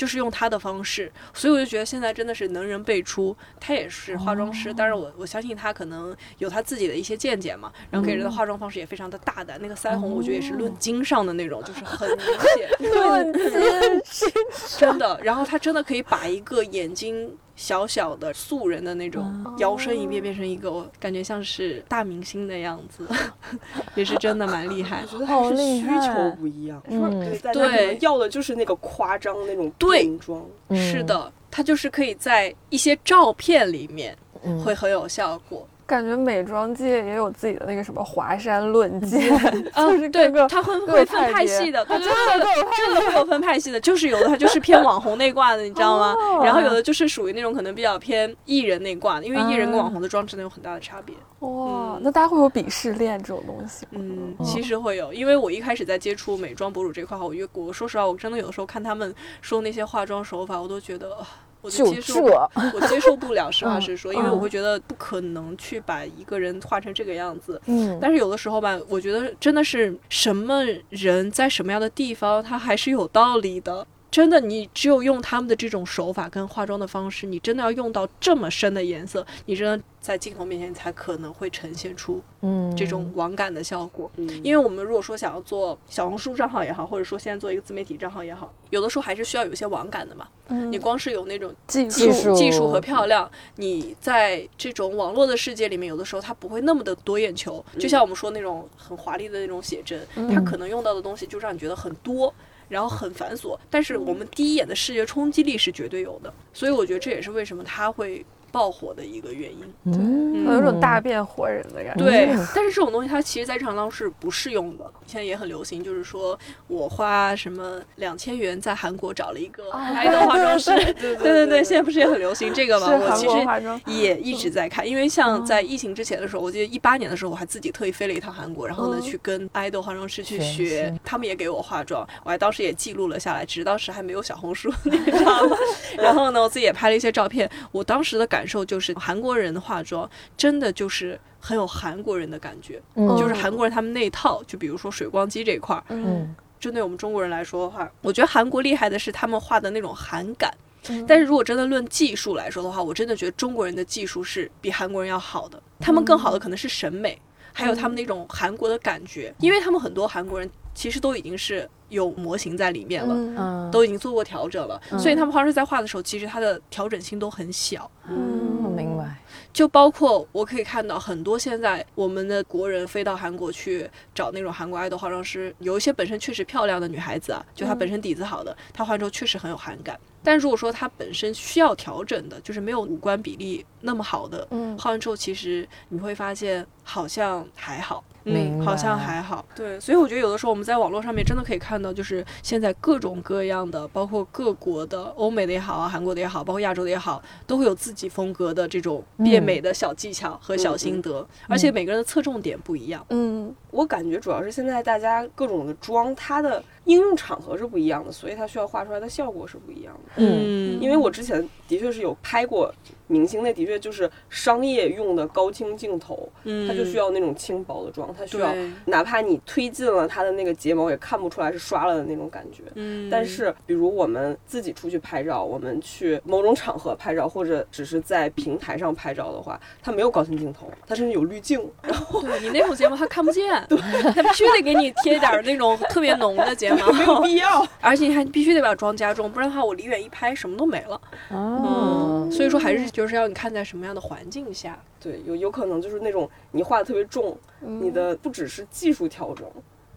D: 就是用他的方式，所以我就觉得现在真的是能人辈出。他也是化妆师，但是我我相信他可能有他自己的一些见解嘛，然后给人的化妆方式也非常的大胆。那个腮红我觉得也是论斤上的那种，就是很明 显，
B: 论斤
D: 真的。然后他真的可以把一个眼睛。小小的素人的那种，摇身一变变成一个我感觉像是大明星的样子，也是真的蛮厉害
A: 我。觉得还是需求不一样，
C: 嗯
A: 对，要的就是那个夸张那种
D: 对
A: 妆，
D: 是的，它就是可以在一些照片里面
C: 嗯。
D: 会很有效果。
B: 感觉美妆界也有自己的那个什么华山论剑，
D: 啊
B: 就是
D: 对
B: 各个，
D: 它会会分派系的，对对
B: 真的
D: 真的会有分派系的，就是有的它就是偏网红那挂的，你知道吗？
B: 哦
D: 然后有的就是属于那种可能比较偏艺人那挂的，因为艺人跟网红的妆真的有很大的差别。
B: 哇，
D: 嗯
B: 那大家会有鄙视链这种东西吗？
D: 嗯，其实会有，因为我一开始在接触美妆博主这块，我觉我说实话，我真的有的时候看他们说那些化妆手法，我都觉得。啊我接受，
C: 这，
D: 我接受不了。实话
C: 嗯
D: 实说，因为我
C: 嗯
D: 会觉得不可能去把一个人画成这个样子。
C: 嗯，
D: 但是有的时候吧，我觉得真的是什么人在什么样的地方，他还是有道理的。真的，你只有用他们的这种手法跟化妆的方式，你真的要用到这么深的颜色，你真的在镜头面前才可能会呈现出
C: 嗯
D: 这种网感的效果。
A: 嗯，
D: 因为我们如果说想要做小红书账号也好，或者说现在做一个自媒体账号也好，有的时候还是需要有一些网感的嘛。
B: 嗯
D: 你光是有那种
B: 技
C: 技术
D: 技术和漂亮，你在这种网络的世界里面，有的时候它不会那么的夺眼球。就像我们说那种很华丽的那种写真，它可能用到的东西就让你觉得很多。然后很繁琐，但是我们第一眼的视觉冲击力是绝对有的，所以我觉得这也是为什么它会爆火的一个原因。
C: 嗯，
B: 有种大变活人的感觉。
D: 对
C: 嗯，
D: 但是这种东西它其实在日常当中是不适用的。现在也很流行，就是说我花什么两千元在韩国找了一个爱豆化妆师，
B: 对
D: 对对对，现在不是也很流行这个吗？我其实
B: 化妆。
D: 也一直在看，因为像在疫情之前的时候，我记得一八年的时候，我还自己特意飞了一趟韩国，然后呢
B: 嗯
D: 去跟爱豆化妆师去
C: 学
D: 他们也给我化妆，我还当时也记录了下来，只是当时还没有小红书，你知道吗？然后呢，我自己也拍了一些照片，我当时的感受就是韩国人的化妆真的就是很有韩国人的感觉，
C: 嗯
D: 就是韩国人他们那一套，就比如说水光肌这一块儿，
B: 嗯
C: 嗯
D: 针对我们中国人来说的话，我觉得韩国厉害的是他们画的那种韩感。
B: 嗯
D: 但是如果真的论技术来说的话，我真的觉得中国人的技术是比韩国人要好的。他们更好的可能是审美，还有他们那种韩国的感觉，因为他们很多韩国人其实都已经是有模型在里面了。都已经做过调整了，
C: 嗯
D: 所以他们画师在画的时候，其实它的调整性都很小。
C: 嗯，我明白。
D: 就包括我可以看到很多现在我们的国人飞到韩国去找那种韩国爱豆化妆师，有一些本身确实漂亮的女孩子啊，就她本身底子好的，她化妆之后确实很有韩感。但如果说她本身需要调整的，就是没有五官比例那么好的，
B: 嗯
D: 化完之后其实你会发现好像还好。嗯，好像还好。对，所以我觉得有的时候我们在网络上面真的可以看到，就是现在各种各样的，包括各国的、欧美的也好啊，韩国的也好，包括亚洲的也好，都会有自己风格的这种变美的小技巧和小心得，而且每个人的侧重点不一样。
B: 嗯
A: 我感觉主要是现在大家各种的妆，它的应用场合是不一样的，所以它需要画出来的效果是不一样的。
C: 嗯
A: 因为我之前的确是有拍过明星，那的确就是商业用的高清镜头，
D: 嗯，
A: 它就需要那种轻薄的妆，它需要，哪怕你推进了它的那个睫毛，也看不出来是刷了的那种感觉。
D: 嗯，
A: 但是，比如我们自己出去拍照，我们去某种场合拍照，或者只是在平台上拍照的话，它没有高清镜头，它甚至有滤镜。然后
D: 对你那种睫毛它看不见，对，它必须得给你贴点儿那种特别浓的睫毛，
A: 没有必要。
D: 而且你还必须得把妆加重，不然的话我离远一拍什么都没了。
C: 哦，
D: 所以说还是就是要你看在什么样的环境下。
A: 对，有有可能就是那种你画的特别重，
B: 嗯
A: 你的不只是技术调整。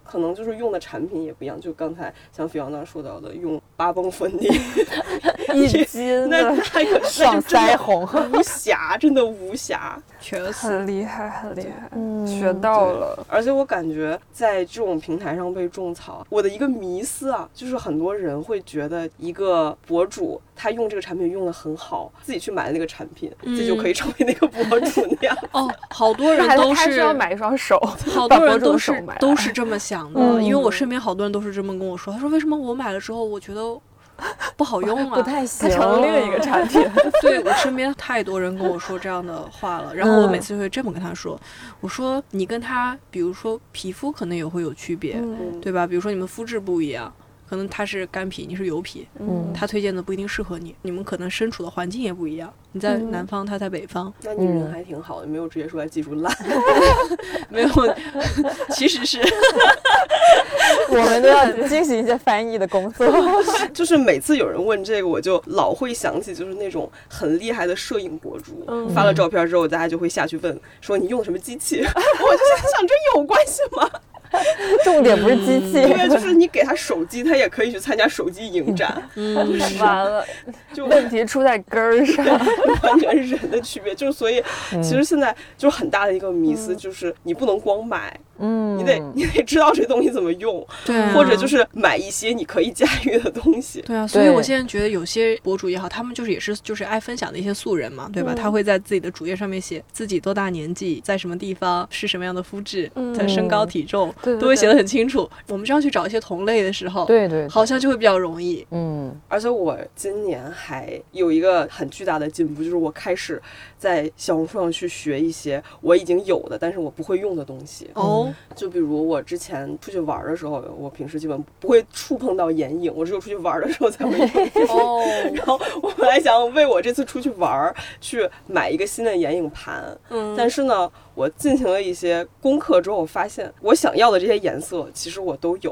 A: 可能就是用的产品也不一样，就刚才像菲昂娜说到的，用八泵粉底，
B: 一斤
A: 那
B: 的，
A: 那可那
C: 上腮红，
A: 无瑕，真的无瑕。
D: 确实，
B: 很厉害，很厉害，
C: 嗯
B: 学到了。
A: 而且我感觉在这种平台上被种草，我的一个迷思啊，就是很多人会觉得一个博主他用这个产品用的很好，自己去买那个产品，自己就可以成为那个博主那样。
D: 哦，好多人都是
B: 还需要买一双手，
D: 好
B: 把博主
D: 多人都是
B: 的手买
D: 都是这么想的，
C: 嗯
D: 因为我身边好多人都是这么跟我说，他说为什么我买了之后我觉得不好用啊？
C: 不太行
B: 它。成了另一个产品。
D: 对我身边太多人跟我说这样的话了，然后我每次就会这么跟他说，我说你跟他，比如说皮肤可能也会有区别，
B: 嗯
D: 对吧？比如说你们肤质不一样。可能他是干皮，你是油皮，
C: 嗯
D: 他推荐的不一定适合你，你们可能身处的环境也不一样。你在
B: 嗯
D: 南方，他在北方，
A: 那你人还挺好的，没有直接说他技术烂。
D: 没有，其实是
C: 我们都要进行一些翻译的工作。
A: 就是每次有人问这个，我就老会想起就是那种很厉害的摄影博主，
B: 嗯
A: 发了照片之后，大家就会下去问说你用什么机器？我就在想，这有关系吗？
C: 重点不是机器，
A: 对啊，就是你给他手机，他也可以去参加手机影展，
D: 嗯，
B: 完了，
A: 就
B: 问题出在根儿上。
A: 完全是人的区别。就是所以，
C: 嗯
A: 其实现在就是很大的一个迷思，就是你不能光买，
C: 嗯，
A: 你得你得知道这东西怎么用，
D: 对啊，
A: 或者就是买一些你可以驾驭的东西。
D: 对啊，所以我现在觉得有些博主也好，他们就是也是就是爱分享的一些素人嘛，对吧？
B: 嗯
D: 他会在自己的主页上面写自己多大年纪，在什么地方，是什么样的肤质，
B: 嗯
D: 在身高体重，
B: 对对
D: 都会写的很清楚。我们这样去找一些同类的时候，
C: 对对，对
D: 好像就会比较容易。
C: 嗯
A: 而且我今年还有一个很巨大的进步，就是我开始在小红书上去学一些我已经有的，但是我不会用的东西。
D: 哦，
A: 就比如我之前出去玩的时候，我平时基本不会触碰到眼影，我只有出去玩的时候才会用。
D: 哦，
A: 然后我本来想为我这次出去玩儿去买一个新的眼影盘，
D: 嗯，
A: 但是呢，我进行了一些功课之后，我发现我想要的这些颜色其实我都有，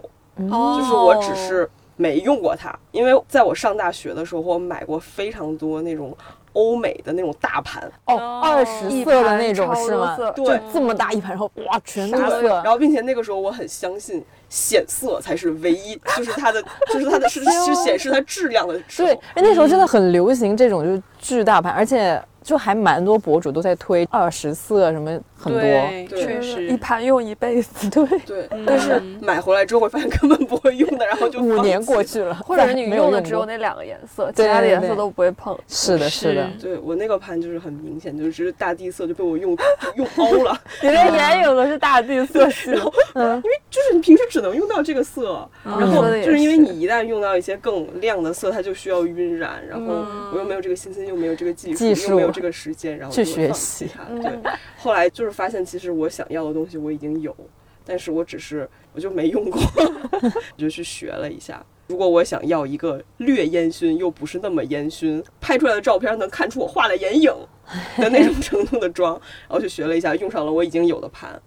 D: 哦。
A: 就是我只是没用过它。因为在我上大学的时候，我买过非常多那种欧美的那种大盘，
C: 哦，二十色的那种是吗？
B: 对
C: 这么大一盘，然后哇，全都
B: 啥都有
C: 色
A: 然。后并且那个时候我很相信显色才是唯一，就是它的，就是它的是是显示它质量的。
C: 对，哎那时候真的很流行这种就是巨大盘，而且就还蛮多博主都在推二十色什么很多，
D: 确实。
B: 一盘用一辈子。
C: 对。
A: 对，但是买回来之后会发现根本不会用的，然后就
C: 五年过去了，
B: 或者你用的只有那两个颜色，其他的颜色都不会碰。
C: 是的，是的。
A: 对我那个盘就是很明显，就是大地色就被我用 用凹了。
B: 你那眼影都是大地色系，
A: 嗯，因为就是你平时只能用到这个色，然后就是因为你一旦用到一些更亮的色，它就需要晕染，然后我又没有这个信心思，又没有这个技术，又没有这个时间，然后
C: 去学习。
A: 它。对，后来就是发现，其实我想要的东西我已经有，但是我只是我就没用过，我 就去学了一下。如果我想要一个略烟熏又不是那么烟熏，拍出来的照片能看出我画了眼影的那种程度的妆，然后就学了一下，用上了我已经有的盘。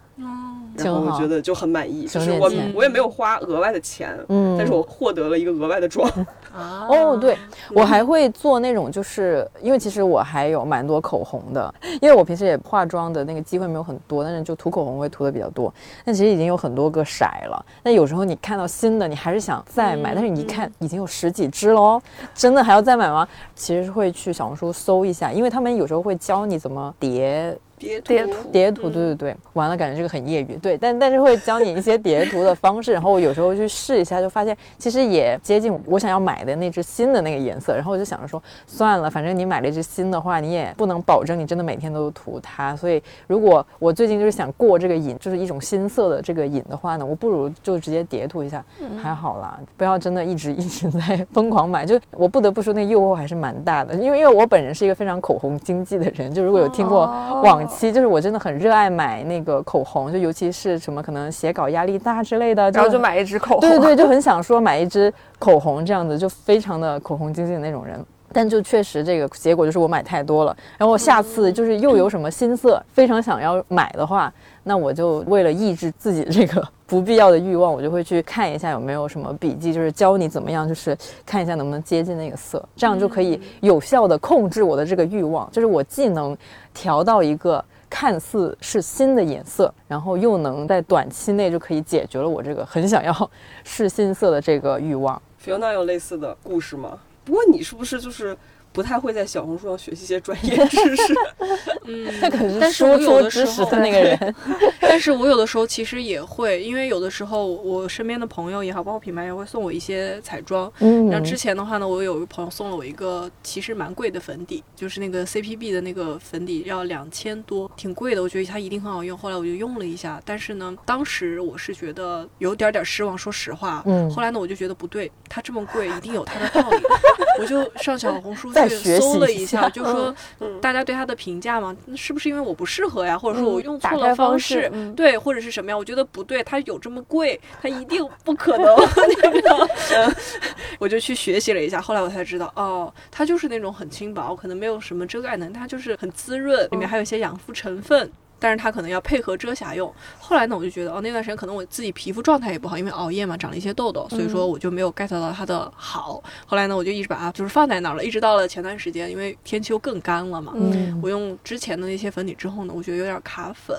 A: 然后我觉得就很满意，就是我我也没有花额外的钱，嗯，但是我获得了一个额外的妆。
C: 哦，对，我还会做那种，就是因为其实我还有蛮多口红的，因为我平时也化妆的那个机会没有很多，但是就涂口红会涂的比较多。但其实已经有很多个色了，那有时候你看到新的，你还是想再买，但是你一看已经有十几支喽，真的还要再买吗？其实会去小红书搜一下，因为他们有时候会教你怎么叠。
A: 叠图，
C: 叠图，对对对，完了，感觉这个很业余，对，但但是会教你一些叠图的方式，然后我有时候去试一下，就发现其实也接近我想要买的那只新的那个颜色，然后我就想着说，算了，反正你买了一只新的话，你也不能保证你真的每天都涂它，所以如果我最近就是想过这个瘾，就是一种新色的这个瘾的话呢，我不如就直接叠涂一下，还好啦，不要真的一直一直在疯狂买，就我不得不说那诱惑还是蛮大的，因为因为我本人是一个非常口红经济的人，就如果有听过往。期就是我真的很热爱买那个口红，就尤其是什么可能写稿压力大之类的，
B: 然后就买一支口红。
C: 对对，就很想说买一支口红这样子，就非常的口红经济的那种人。但就确实这个结果就是我买太多了，然后我下次就是又有什么新色非常想要买的话，那我就为了抑制自己这个不必要的欲望，我就会去看一下有没有什么笔记，就是教你怎么样，就是看一下能不能接近那个色，这样就可以有效的控制我的这个欲望，就是我既能调到一个看似是新的颜色，然后又能在短期内就可以解决了我这个很想要试新色的这个欲望。
A: Fiona 有类似的故事吗？不过你是不是就是不太会在小红书上学习一些专业知识？
C: 嗯，他可是输出知识的那个人。
D: 但是我有的时候其实也会，因为有的时候我身边的朋友也好，包括品牌也会送我一些彩妆。嗯，然后之前的话呢，我有一个朋友送了我一个其实蛮贵的粉底，就是那个 CPB 的那个粉底，要两千多，挺贵的。我觉得它一定很好用。后来我就用了一下，但是呢，当时我是觉得有点点失望，说实话。嗯。后来呢，我就觉得不对，它这么贵，一定有它的道理。我就上小红书去搜了一下，就说大家对它的评价嘛，是不是因为我不适合呀，或者说我用错了方式，对，或者是什么呀？我觉得不对，它有这么贵，它一定不可能。我就去学习了一下，后来我才知道，哦，它就是那种很轻薄，可能没有什么遮盖能，它就是很滋润，里面还有一些养肤成分。但是它可能要配合遮瑕用。后来呢，我就觉得哦，那段时间可能我自己皮肤状态也不好，因为熬夜嘛，长了一些痘痘，所以说我就没有 get 到它的好。后来呢，我就一直把它就是放在那儿了，一直到了前段时间，因为天气又更干了嘛，我用之前的那些粉底之后呢，我觉得有点卡粉，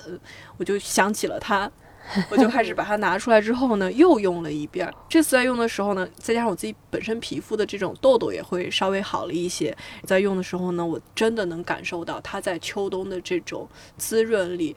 D: 我就想起了它。我就开始把它拿出来之后呢，又用了一遍。这次在用的时候呢，再加上我自己本身皮肤的这种痘痘也会稍微好了一些。在用的时候呢，我真的能感受到它在秋冬的这种滋润力。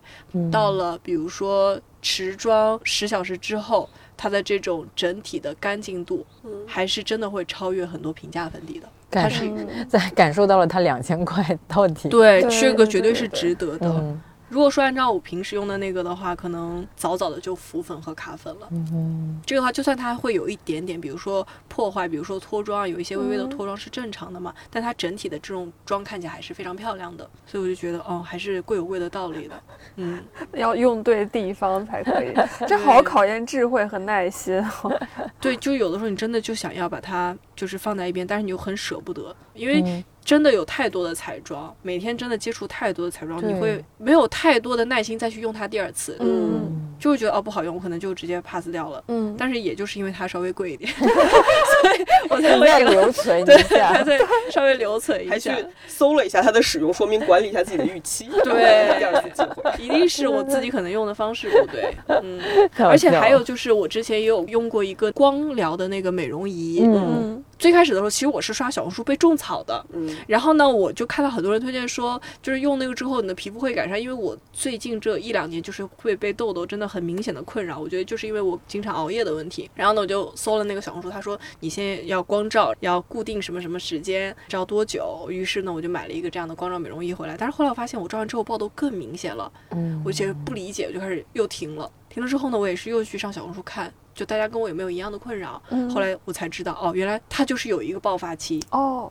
D: 到了比如说持妆十小时之后，它的这种整体的干净度，还是真的会超越很多平价粉底的。它是
C: 在感受到了它两千块到底
D: 对这个绝对是值得的。如果说按照我平时用的那个的话，可能早早的就浮粉和卡粉了。嗯，这个话就算它会有一点点，比如说破坏，比如说脱妆啊，有一些微微的脱妆是正常的嘛。但它整体的这种妆看起来还是非常漂亮的，所以我就觉得哦，还是贵有贵的道理的。嗯，
B: 要用对地方才可以，这好考验智慧和耐心。
D: 哦对，就有的时候你真的就想要把它就是放在一边，但是你又很舍不得，因为。真的有太多的彩妆，每天真的接触太多的彩妆，你会没有太多的耐心再去用它第二次，嗯，就会觉得哦不好用，我可能就直接 pass 掉了，嗯，但是也就是因为它稍微贵一点 所以我才会
C: 留存 一下，
D: 还在稍微留存一下，
A: 还去搜了一下它的使用说明，管理一下自己的预期，
D: 对，
A: 第二次机会，
D: 一定是我自己可能用的方式不对，嗯，而且还有就是我之前也有用过一个光疗的那个美容仪，嗯。最开始的时候，其实我是刷小红书被种草的，
A: 嗯，
D: 然后呢，我就看到很多人推荐说，就是用那个之后，你的皮肤会改善。因为我最近这一两年就是会被痘痘真的很明显的困扰，我觉得就是因为我经常熬夜的问题。然后呢，我就搜了那个小红书，他说你现在要光照，要固定什么什么时间，照多久。于是呢，我就买了一个这样的光照美容仪回来。但是后来我发现，我照完之后爆痘更明显了，嗯，我其实不理解，我就开始又停了。停了之后呢，我也是又去上小红书看。就大家跟我有没有一样的困扰？后来我才知道，哦，原来它就是有一个爆发期
B: 哦，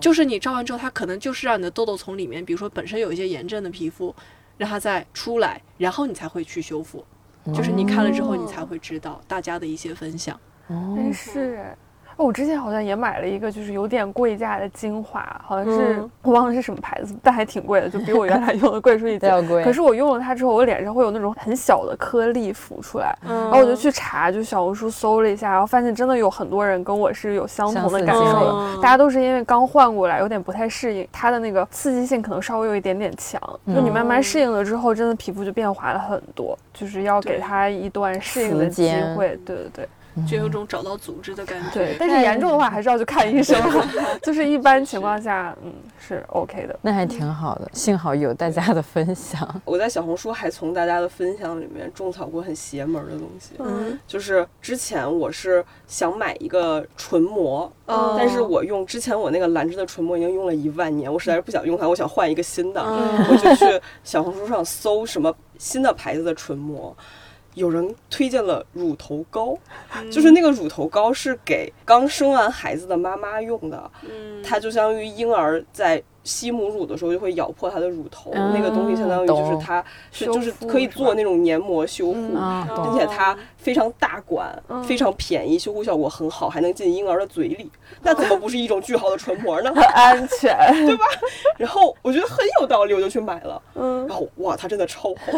D: 就是你照完之后，它可能就是让你的痘痘从里面，比如说本身有一些炎症的皮肤，让它再出来，然后你才会去修复。就是你看了之后，你才会知道大家的一些分享。
B: 哦，是。我之前好像也买了一个，就是有点贵价的精华，好像是我忘了是什么牌子，但还挺贵的，就比我原来用的贵出一
C: 点。贵。
B: 可是我用了它之后，我脸上会有那种很小的颗粒浮出来，然后我就去查，就小红书搜了一下，然后发现真的有很多人跟我是有相同的感受的，大家都是因为刚换过来，有点不太适应，它的那个刺激性可能稍微有一点点强，就你慢慢适应了之后，真的皮肤就变滑了很多，就是要给它一段适应的机会。对对对。
D: 就有种找到组织的感觉，
B: 对。但是严重的话还是要去看医生。就是一般情况下，嗯，是 OK 的。
C: 那还挺好的，幸好有大家的分享。
A: 我在小红书还从大家的分享里面种草过很邪门的东西。嗯，就是之前我是想买一个唇膜，但是我用之前我那个兰芝的唇膜已经用了一万年，我实在是不想用它，我想换一个新的，我就去小红书上搜什么新的牌子的唇膜。有人推荐了乳头膏，就是那个乳头膏是给刚生完孩子的妈妈用的，它就相当于婴儿在。吸母乳的时候就会咬破它的乳头，那个东西相当于就是它是就是可以做那种黏膜修护，并且它非常大管，非常便宜，修护效果很好，还能进婴儿的嘴里。那怎么不是一种巨好的唇膜呢？
B: 很 安全，
A: 对吧？然后我觉得很有道理，我就去买了。嗯，然后哇，它真的超好，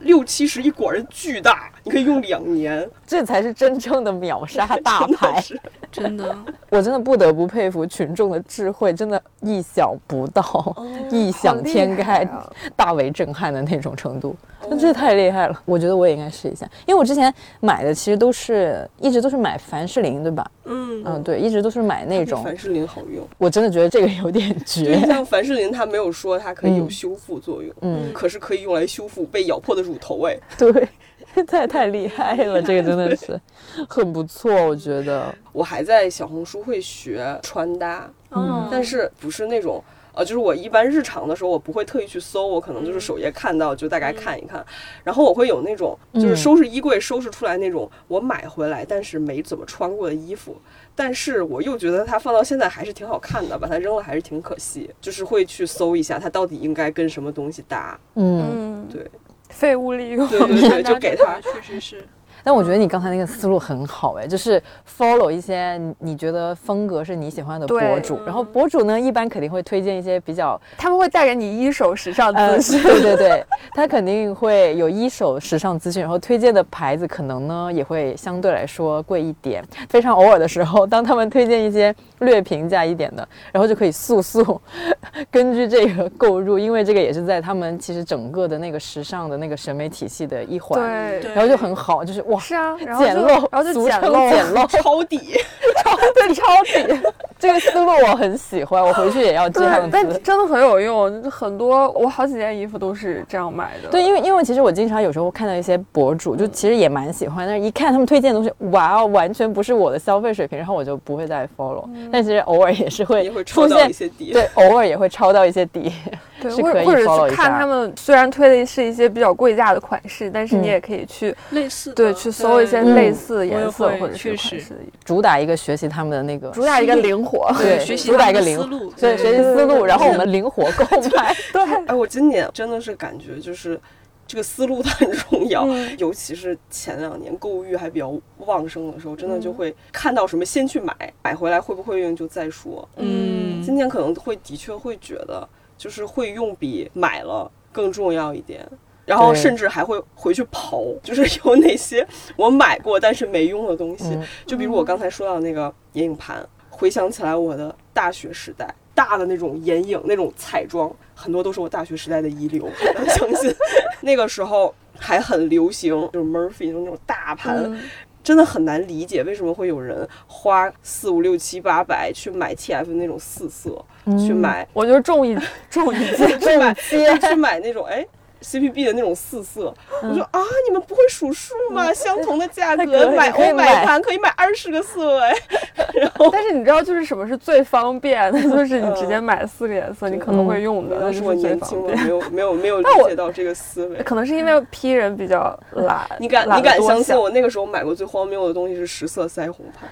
A: 六七十一管，巨大，你可以用两年。
C: 这才是真正的秒杀 大牌，
D: 真的，
C: 我真的不得不佩服群众的智慧，真的一小不到，异想天开，大为震撼的那种程度，那这太厉害了。我觉得我也应该试一下，因为我之前买的其实都是一直都是买凡士林，对吧？嗯嗯，对，一直都是买那种
A: 凡士林好用。
C: 我真的觉得这个有点绝。
A: 像 凡士林，它没有说它可以有修复作用，嗯，可是可以用来修复被咬破的乳头，哎，
C: 对。太太厉害了，这个真的是 很不错，我觉得。
A: 我还在小红书会学穿搭，嗯，但是不是那种，呃，就是我一般日常的时候，我不会特意去搜，我可能就是首页看到就大概看一看，然后我会有那种就是收拾衣柜收拾出来那种我买回来但是没怎么穿过的衣服，但是我又觉得它放到现在还是挺好看的，把它扔了还是挺可惜，就是会去搜一下它到底应该跟什么东西搭，嗯，对。
B: 废物利用，
A: 对对对，就给它，
D: 确实是。
C: 但我觉得你刚才那个思路很好哎，就是 follow 一些你觉得风格是你喜欢的博主，然后博主呢一般肯定会推荐一些比较，
B: 他们会带给你一手时尚资讯，
C: 对对对，他肯定会有一手时尚资讯，然后推荐的牌子可能呢也会相对来说贵一点。非常偶尔的时候，当他们推荐一些略平价一点的，然后就可以速速 根据这个购入，因为这个也是在他们其实整个的那个时尚的那个审美体系的一环，
B: 对，
C: 然后就很好，就是哇。
B: 是啊，然后
C: 简陋，
B: 然后就简陋，
C: 简陋，
A: 抄底，
B: 抄对抄底，
C: 这个思路我很喜欢，我回去也要这样子。
B: 但真的很有用，很多我好几件衣服都是这样买的。
C: 对，因为因为其实我经常有时候看到一些博主，就其实也蛮喜欢，但是一看他们推荐的东西，哇哦，完全不是我的消费水平，然后我就不会再 follow。但其实偶尔也是会出现
A: 一些底，
C: 对，偶尔也会抄到一些底。
B: 对，或者或者看他们虽然推的是一些比较贵价的款式，但是你也可以去
D: 类似
B: 对去搜一些类似的颜色或者是款式，
C: 主打一个学习他们的那个，
B: 主打一个灵活，
C: 对，主打一个灵
D: 思路，
C: 对，学习思路，然后我们灵活购 买。
B: 对，
A: 哎，我今年真的是感觉就是这个思路 它很重要，尤其是前两年购物欲还比较旺盛的时候，真的就会看到什么先去买，买回来会不会用就再说。嗯，今年可能会的确会觉得。就是会用比买了更重要一点，然后甚至还会回去刨，就是有哪些我买过但是没用的东西。就比如我刚才说到那个眼影盘，回想起来我的大学时代，大的那种眼影那种彩妆，很多都是我大学时代的遗留。相信 那个时候还很流行，就是 Murphy 那种大盘。真的很难理解为什么会有人花四五六七八百去买 TF 那种四色，去买，
B: 我就中一中一
A: 件，去买去买那种哎。CPB 的那种四色，我说啊，你们不会数数吗？相同的价格买欧买盘可以买二十个色哎。然后，
B: 但是你知道就是什么是最方便的？就是你直接买四个颜色，你可能会用的。
A: 但是我年轻，没有没有 没有理解到这个思维。
B: 可能是因为 P 人比较懒。
A: 你敢你敢相信我那个时候买过最荒谬的东西是十色腮红盘。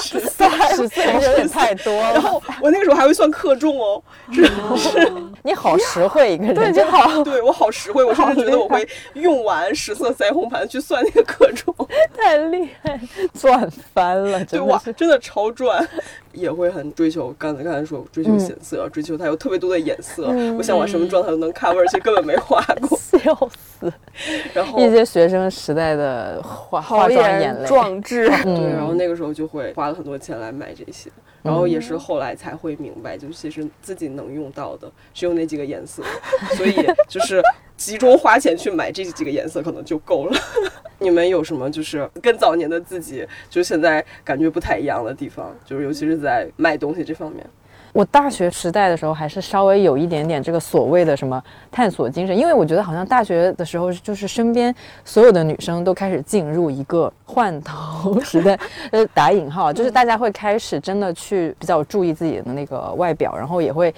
C: 十三十色有点太多了。
A: 然后我那个时候还会算克重哦，是是。
C: 你好实惠一个人，
B: 对，就好，
A: 对我好实惠。我甚至觉得我会用完十色腮红盘去算那个克重，
C: 太厉害，赚翻了，真的
A: 真的超赚。也会很追求，刚才刚才说追求显色，追求它有特别多的颜色。我想我什么状态都能 cover，其实根本没画过，
C: 笑死。然后一些学生时代的化化妆眼泪，
B: 壮志。
A: 对，然后那个时候就会花了很多钱来买这些。然后也是后来才会明白，就其实自己能用到的只有那几个颜色，所以就是集中花钱去买这几个颜色可能就够了。你们有什么就是跟早年的自己，就现在感觉不太一样的地方？就是尤其是在卖东西这方面。
C: 我大学时代的时候，还是稍微有一点点这个所谓的什么探索精神，因为我觉得好像大学的时候，就是身边所有的女生都开始进入一个换头 时代，呃，打引号，就是大家会开始真的去比较注意自己的那个外表，然后也会。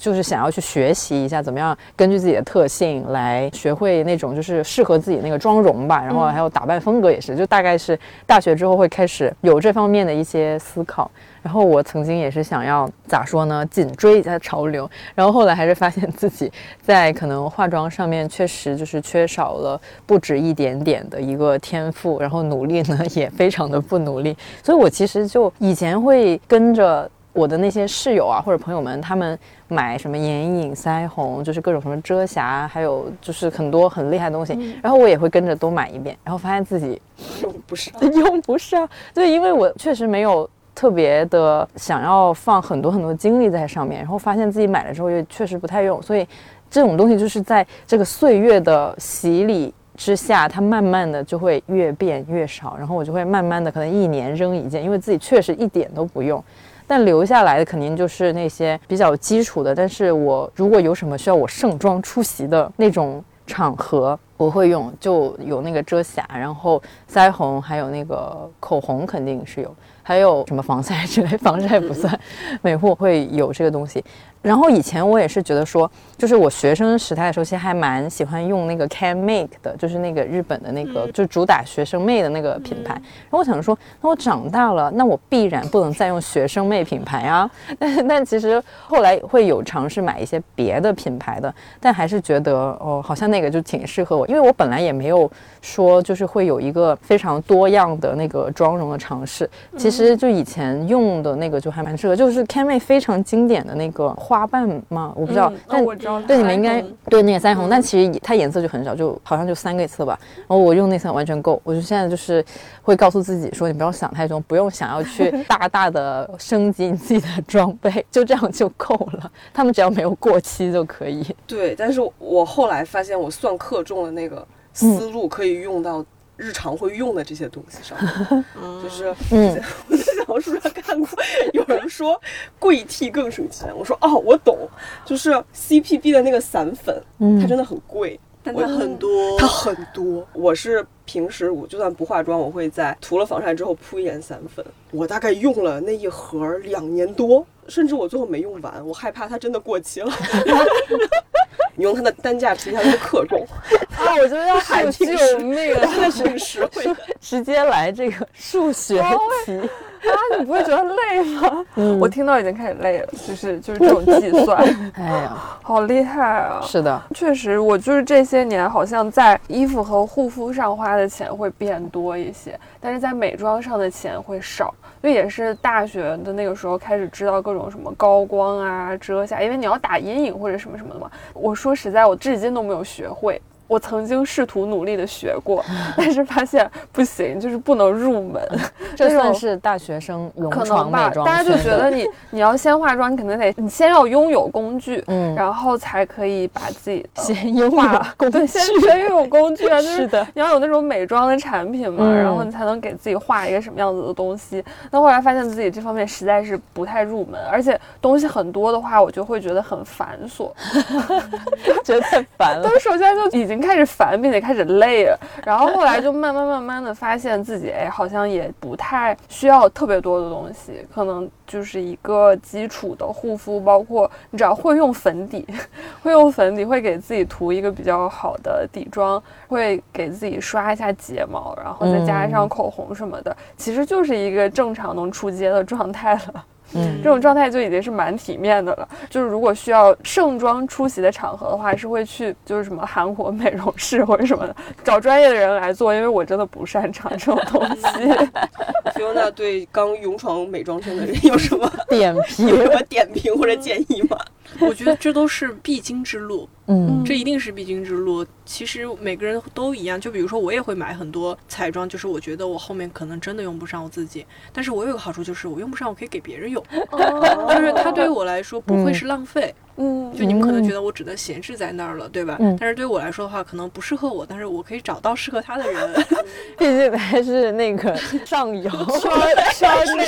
C: 就是想要去学习一下怎么样根据自己的特性来学会那种就是适合自己那个妆容吧，然后还有打扮风格也是，就大概是大学之后会开始有这方面的一些思考。然后我曾经也是想要咋说呢，紧追一下潮流，然后后来还是发现自己在可能化妆上面确实就是缺少了不止一点点的一个天赋，然后努力呢 也非常的不努力，所以我其实就以前会跟着。我的那些室友啊，或者朋友们，他们买什么眼影、腮红，就是各种什么遮瑕，还有就是很多很厉害的东西，然后我也会跟着都买一遍，然后发现自己
A: 用不上，
C: 用不上。对，因为我确实没有特别的想要放很多很多精力在上面，然后发现自己买了之后也确实不太用，所以这种东西就是在这个岁月的洗礼之下，它慢慢的就会越变越少，然后我就会慢慢的可能一年扔一件，因为自己确实一点都不用。但留下来的肯定就是那些比较基础的。但是我如果有什么需要我盛装出席的那种场合，我会用，就有那个遮瑕，然后腮红，还有那个口红肯定是有，还有什么防晒之类，防晒不算，美护会有这个东西。然后以前我也是觉得说，就是我学生时代的时候，其实还蛮喜欢用那个 Can Make 的，就是那个日本的那个，就主打学生妹的那个品牌。然后我想说，那我长大了，那我必然不能再用学生妹品牌啊。但 但其实后来会有尝试买一些别的品牌的，但还是觉得哦，好像那个就挺适合我，因为我本来也没有说就是会有一个非常多样的那个妆容的尝试。其实就以前用的那个就还蛮适合，就是 Can Make 非常经典的那个。花瓣吗？我不知道，但
B: 我知道，
C: 对你们应该对那个腮红，但其实它颜色就很少，就好像就三个色吧。然后我用那层完全够，我就现在就是会告诉自己说，你不要想太多，不用想要去 大大的升级你自己的装备，就这样就够了。他们只要没有过期就可以。
A: 对，但是我后来发现，我算克重的那个思路可以用到。日常会用的这些东西上，就是嗯，我在小红书上看过，有人说贵 T 更省钱。我说哦，我懂，就是 CPB 的那个散粉，它真的很贵，
D: 但它很多，
A: 它很多。我是平时我就算不化妆，我会在涂了防晒之后铺一点散粉。我大概用了那一盒两年多，甚至我最后没用完，我害怕它真的过期了。你用它的单价提一下它的克重
B: 啊！我觉得要数救命，
A: 真的是挺实惠的。
C: 直接来这个数学题
B: 啊！你不会觉得累吗？我听到已经开始累了，就是就是这种计算。
C: 哎呀，
B: 好厉害啊！
C: 是的，
B: 确实，我就是这些年好像在衣服和护肤上花的钱会变多一些，但是在美妆上的钱会少。就也是大学的那个时候开始知道各种什么高光啊、遮瑕，因为你要打阴影或者什么什么的嘛。我说实在，我至今都没有学会。我曾经试图努力的学过，但是发现不行，就是不能入门。
C: 这算是大学生
B: 可能吧？大家就觉得你 你要先化妆，你肯定得你先要拥有工具，嗯，然后才可以把自己
C: 先优化工具，
B: 先先拥有工具啊，就
C: 是的，
B: 你要有那种美妆的产品嘛，然后你才能给自己画一个什么样子的东西。那后来发现自己这方面实在是不太入门，而且东西很多的话，我就会觉得很繁琐，
C: 觉得太烦了。
B: 但首先就已经开始烦，并且开始累了，然后后来就慢慢慢慢的发现自己，哎，好像也不太需要特别多的东西，可能就是一个基础的护肤，包括你只要会用粉底，会用粉底，会给自己涂一个比较好的底妆，会给自己刷一下睫毛，然后再加上口红什么的，其实就是一个正常能出街的状态了。嗯，这种状态就已经是蛮体面的了。就是如果需要盛装出席的场合的话，是会去就是什么韩国美容室或者什么的，找专业的人来做，因为我真的不擅长这种东西。
A: 菲欧娜对刚勇闯美妆圈的人有什么
C: 点评？
A: 有什么点评或者建议吗？
D: 我觉得这都是必经之路。嗯，这一定是必经之路。其实每个人都一样，就比如说我也会买很多彩妆，就是我觉得我后面可能真的用不上我自己，但是我有个好处就是我用不上，我可以给别人用，就是它对于我来说不会是浪费。嗯，就你们可能觉得我只能闲置在那儿了，对吧？嗯。但是对于我来说的话，可能不适合我，但是我可以找到适合他的人。
C: 毕竟还是那个 上游，
B: 双双内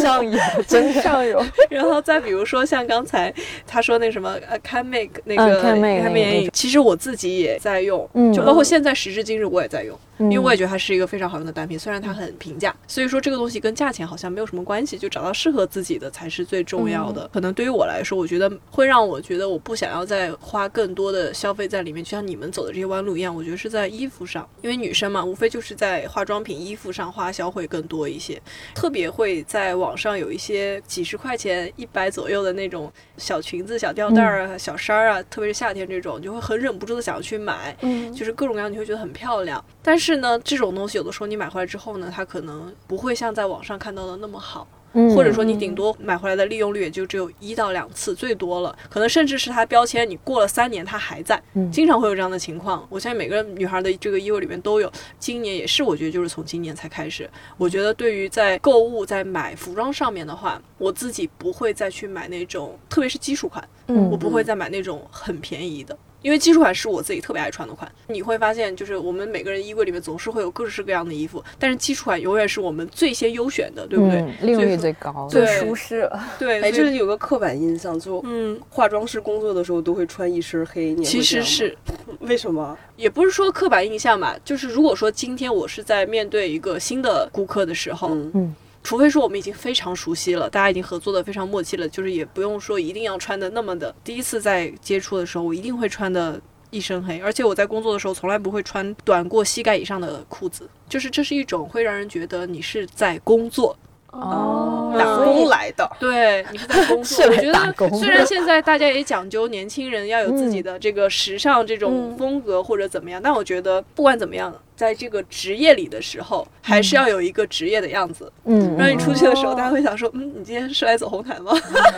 C: 上游，真
B: 上游。
D: 然后再比如说像刚才他说那什么呃，Can Make 那个 Can Make 眼影，其实我自己也在用，就包括现在时至今日我也在用。因为我也觉得它是一个非常好用的单品，虽然它很平价，所以说这个东西跟价钱好像没有什么关系，就找到适合自己的才是最重要的。可能对于我来说，我觉得会让我觉得我不想要再花更多的消费在里面，就像你们走的这些弯路一样。我觉得是在衣服上，因为女生嘛，无非就是在化妆品、衣服上花销会更多一些，特别会在网上有一些几十块钱、一百左右的那种小裙子、小吊带儿啊、小衫儿啊，特别是夏天这种，就会很忍不住的想要去买，嗯，就是各种各样，你会觉得很漂亮，但是。呢，这种东西有的时候你买回来之后呢，它可能不会像在网上看到的那么好，或者说你顶多买回来的利用率也就只有一到两次，最多了，可能甚至是它标签你过了三年它还在，经常会有这样的情况。我相信每个女孩的这个衣柜里面都有，今年也是，我觉得就是从今年才开始。我觉得对于在购物在买服装上面的话，我自己不会再去买那种，特别是基础款，我不会再买那种很便宜的。因为基础款是我自己特别爱穿的款，你会发现，就是我们每个人衣柜里面总是会有各式各样的衣服，但是基础款永远是我们最先优选的，对不对？
C: 利用率最高，
B: 最舒适。
D: 对，
A: 哎，这里有个刻板印象，就嗯，化妆师工作的时候都会穿一身黑，
D: 其实是
A: 为什么？
D: 也不是说刻板印象吧，就是如果说今天我是在面对一个新的顾客的时候，嗯。除非说我们已经非常熟悉了，大家已经合作的非常默契了，就是也不用说一定要穿的那么的。第一次在接触的时候，我一定会穿的一身黑，而且我在工作的时候从来不会穿短过膝盖以上的裤子，就是这是一种会让人觉得你是在工作。
A: 哦，打工来的，
D: 对你是在工作。我觉得虽然现在大家也讲究年轻人要有自己的这个时尚这种风格或者怎么样，但我觉得不管怎么样，在这个职业里的时候，还是要有一个职业的样子。嗯，让你出去的时候，大家会想说，嗯，你今天是来走红毯吗？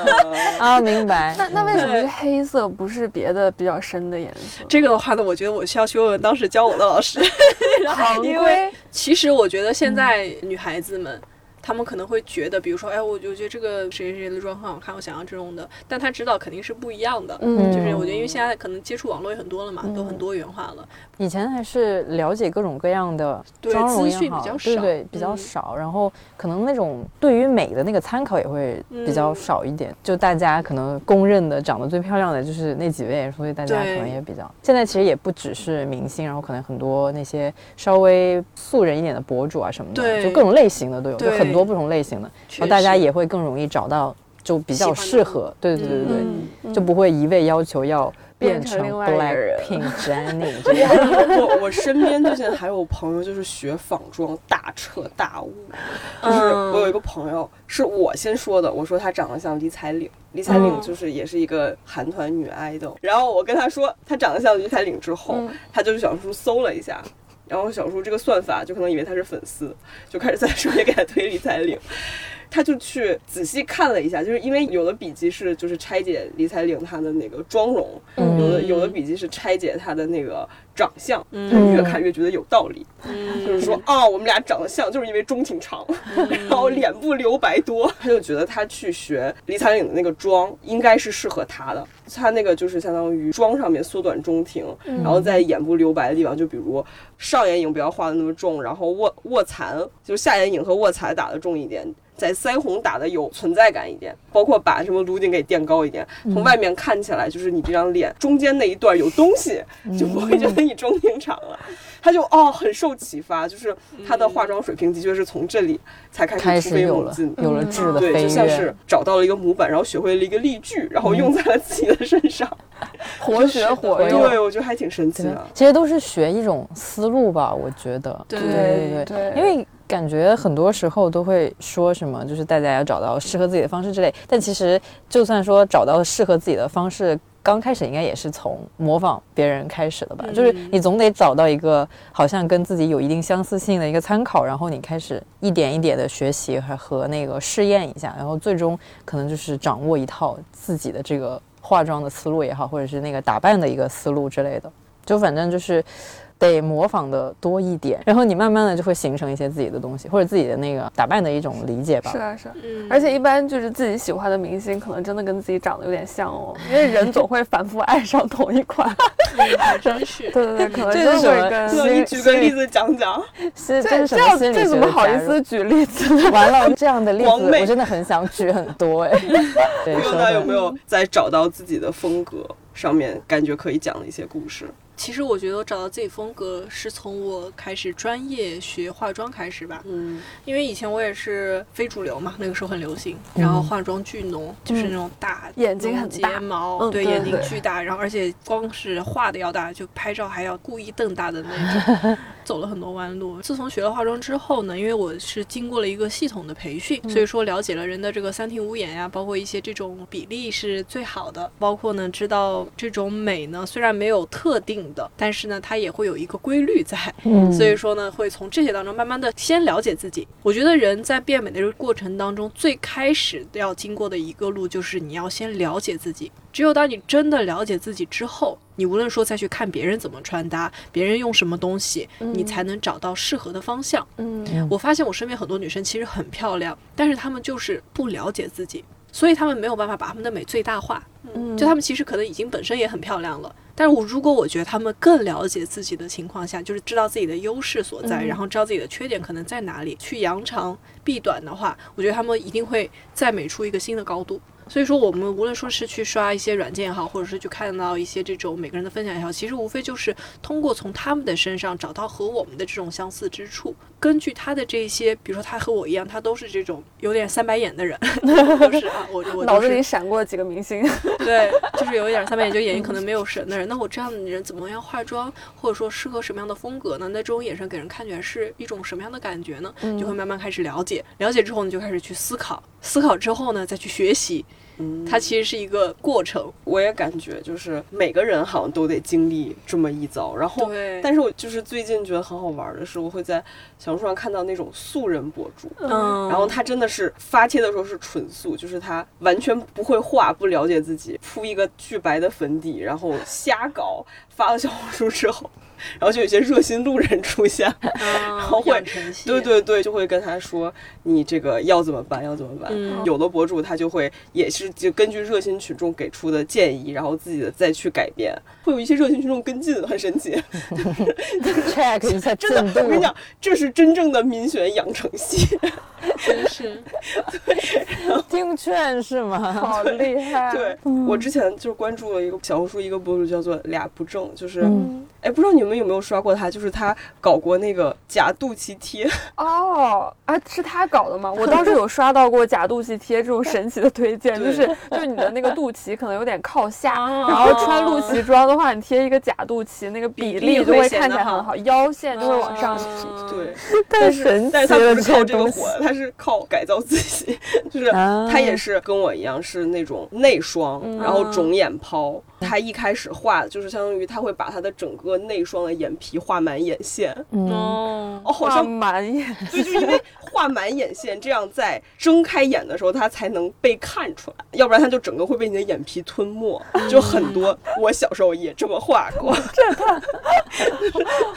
C: 啊，明白。
B: 那那为什么是黑色，不是别的比较深的颜色？
D: 这个的话呢，我觉得我需要去问问当时教我的老师。
B: 因为
D: 其实我觉得现在女孩子们。他们可能会觉得，比如说，哎，我就觉得这个谁谁谁的妆很好看，我想要这种的。但他知道肯定是不一样的，嗯，就是我觉得，因为现在可能接触网络也很多了嘛，都很多元化了。
C: 以前还是了解各种各样的妆容也好，对对，比较少。然后可能那种对于美的那个参考也会比较少一点。就大家可能公认的长得最漂亮的就是那几位，所以大家可能也比较。现在其实也不只是明星，然后可能很多那些稍微素人一点的博主啊什么的，就各种类型的都有，就很多不同类型的，然后大家也会更容易找到就比较适合。对对对对对，就不会一味要求要。变成
B: 另外一个人，
C: Jenny。
A: 我我身边最近还有朋友就是学仿妆大彻大悟，就是我有一个朋友是我先说的，我说她长得像李彩玲，李彩玲就是也是一个韩团女 idol，然后我跟她说她长得像李彩玲之后，他就是小红书搜了一下，然后小叔这个算法就可能以为他是粉丝，就开始在 首页给他推理彩岭。他就去仔细看了一下，就是因为有的笔记是就是拆解李彩玲她的那个妆容，有的有的笔记是拆解她的那个长相，他越看越觉得有道理，就是说啊，我们俩长得像，就是因为中挺长，然后脸部留白多，他就觉得他去学李彩玲的那个妆应该是适合他的，他那个就是相当于妆上面缩短中庭，然后在眼部留白的地方，就比如上眼影不要画的那么重，然后卧卧蚕就下眼影和卧蚕打的重一点。在腮红打的有存在感一点，包括把什么颅顶给垫高一点，从外面看起来就是你这张脸中间那一段有东西，就不会觉得你中庭长了。他就哦很受启发，就是他的化妆水平的确是从这里才开始突飞猛进，
C: 有了质的
A: 对，就像是找到了一个模板，然后学会了一个例句，然后用在了自己的身上，
B: 活学活用。
A: 对，我觉得还挺神奇的。
C: 其实都是学一种思路吧，我觉得。
D: 对
B: 对对，
C: 因为。感觉很多时候都会说什么，就是大家要找到适合自己的方式之类。但其实，就算说找到适合自己的方式，刚开始应该也是从模仿别人开始的吧。就是你总得找到一个好像跟自己有一定相似性的一个参考，然后你开始一点一点的学习和和那个试验一下，然后最终可能就是掌握一套自己的这个化妆的思路也好，或者是那个打扮的一个思路之类的。就反正就是。得模仿的多一点，然后你慢慢的就会形成一些自己的东西，或者自己的那个打扮的一种理解吧。
B: 是啊，是，嗯，而且一般就是自己喜欢的明星，可能真的跟自己长得有点像哦，因为人总会反复爱上同一款。
D: 真是。
B: 对对对，可能就会跟。
A: 你举个例子讲讲。
C: 这这这
B: 这怎么好意思举例子？
C: 完了，这样的例子我真的很想举很多哎。
A: 对，说他有没有在找到自己的风格上面，感觉可以讲的一些故事？
D: 其实我觉得我找到自己风格是从我开始专业学化妆开始吧。嗯，因为以前我也是非主流嘛，那个时候很流行，然后化妆巨浓，就是那种大
B: 眼睛很
D: 睫毛，对，眼睛巨大，然后而且光是画的要大，就拍照还要故意瞪大的那种。走了很多弯路。自从学了化妆之后呢，因为我是经过了一个系统的培训，所以说了解了人的这个三庭五眼呀，包括一些这种比例是最好的，包括呢知道这种美呢虽然没有特定的，但是呢它也会有一个规律在。嗯，所以说呢会从这些当中慢慢的先了解自己。我觉得人在变美的这个过程当中，最开始要经过的一个路就是你要先了解自己。只有当你真的了解自己之后，你无论说再去看别人怎么穿搭，别人用什么东西，你才能找到适合的方向。嗯，我发现我身边很多女生其实很漂亮，但是她们就是不了解自己，所以他们没有办法把他们的美最大化。嗯，就他们其实可能已经本身也很漂亮了，但是我如果我觉得他们更了解自己的情况下，就是知道自己的优势所在，然后知道自己的缺点可能在哪里，去扬长避短的话，我觉得他们一定会再美出一个新的高度。所以说，我们无论说是去刷一些软件也好，或者是去看到一些这种每个人的分享也好，其实无非就是通过从他们的身上找到和我们的这种相似之处。根据他的这些，比如说他和我一样，他都是这种有点三白眼的人，都是啊，我我
B: 脑子里闪过几个明星，
D: 对，就是有一点三白眼，就眼睛可能没有神的人。那我这样的人怎么样化妆，或者说适合什么样的风格呢？那这种眼神给人看起来是一种什么样的感觉呢？就会慢慢开始了解，了解之后呢，就开始去思考，思考之后呢，再去学习。嗯，它其实是一个过程。
A: 我也感觉，就是每个人好像都得经历这么一遭。然后，但是我就是最近觉得很好玩的是，我会在小红书上看到那种素人博主，嗯，然后他真的是发帖的时候是纯素，就是他完全不会画，不了解自己，铺一个巨白的粉底，然后瞎搞，发了小红书之后。然后就有些热心路人出现，然后会，对对对，就会跟他说你这个要怎么办，要怎么办。有的博主他就会也是就根据热心群众给出的建议，然后自己的再去改变。会有一些热心群众跟进，很神奇。
C: check 一下，
A: 真的，我跟你讲，这是真正的民选养成系。
D: 真是，
C: 听劝是吗？
B: 好厉害！
A: 对我之前就关注了一个小红书一个博主，叫做俩不正，就是，哎，不知道你们有没有刷过他？就是他搞过那个假肚脐贴。
B: 哦，啊，是他搞的吗？我当时有刷到过假肚脐贴这种神奇的推荐，就是就是你的那个肚脐可能有点靠下，然后穿露脐装的话，你贴一个假肚脐，那个比例就会看起来很好，腰线就会往上提。
A: 对，
C: 太神奇了，
A: 靠这个火，他是靠改造自己，就是他也是跟我一样是那种内双，然后肿眼泡，他一开始画就是相当于他会把他的整个内双的眼皮画满眼线，
D: 哦。
A: 哦，好像
B: 满眼，
A: 对，就因为画满眼线，这样在睁开眼的时候他才能被看出来，要不然他就整个会被你的眼皮吞没。就很多，我小时候也这么画过，
B: 这他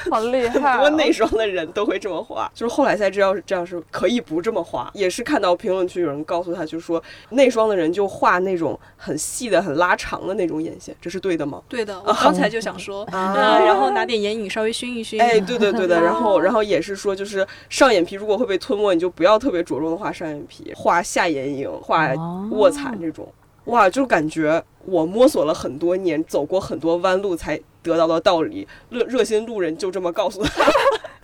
B: 好厉害，
A: 很多内双的人都会这么画，就是后来才知道是这样是可以不这么画，也是看到评论区有人告诉他，就说内双的人就画那种很细的、很拉长的那种眼线，这是对的吗？
D: 对的，我刚才就想说，
A: 啊
D: 嗯，然后拿点眼影稍微熏一熏。
A: 哎，对的对的，然后然后也是说，就是上眼皮如果会被吞没，你就不要特别着重的画上眼皮，画下眼影、画卧蚕这种。哇，就感觉我摸索了很多年，走过很多弯路才得到的道理，热热心路人就这么告诉他。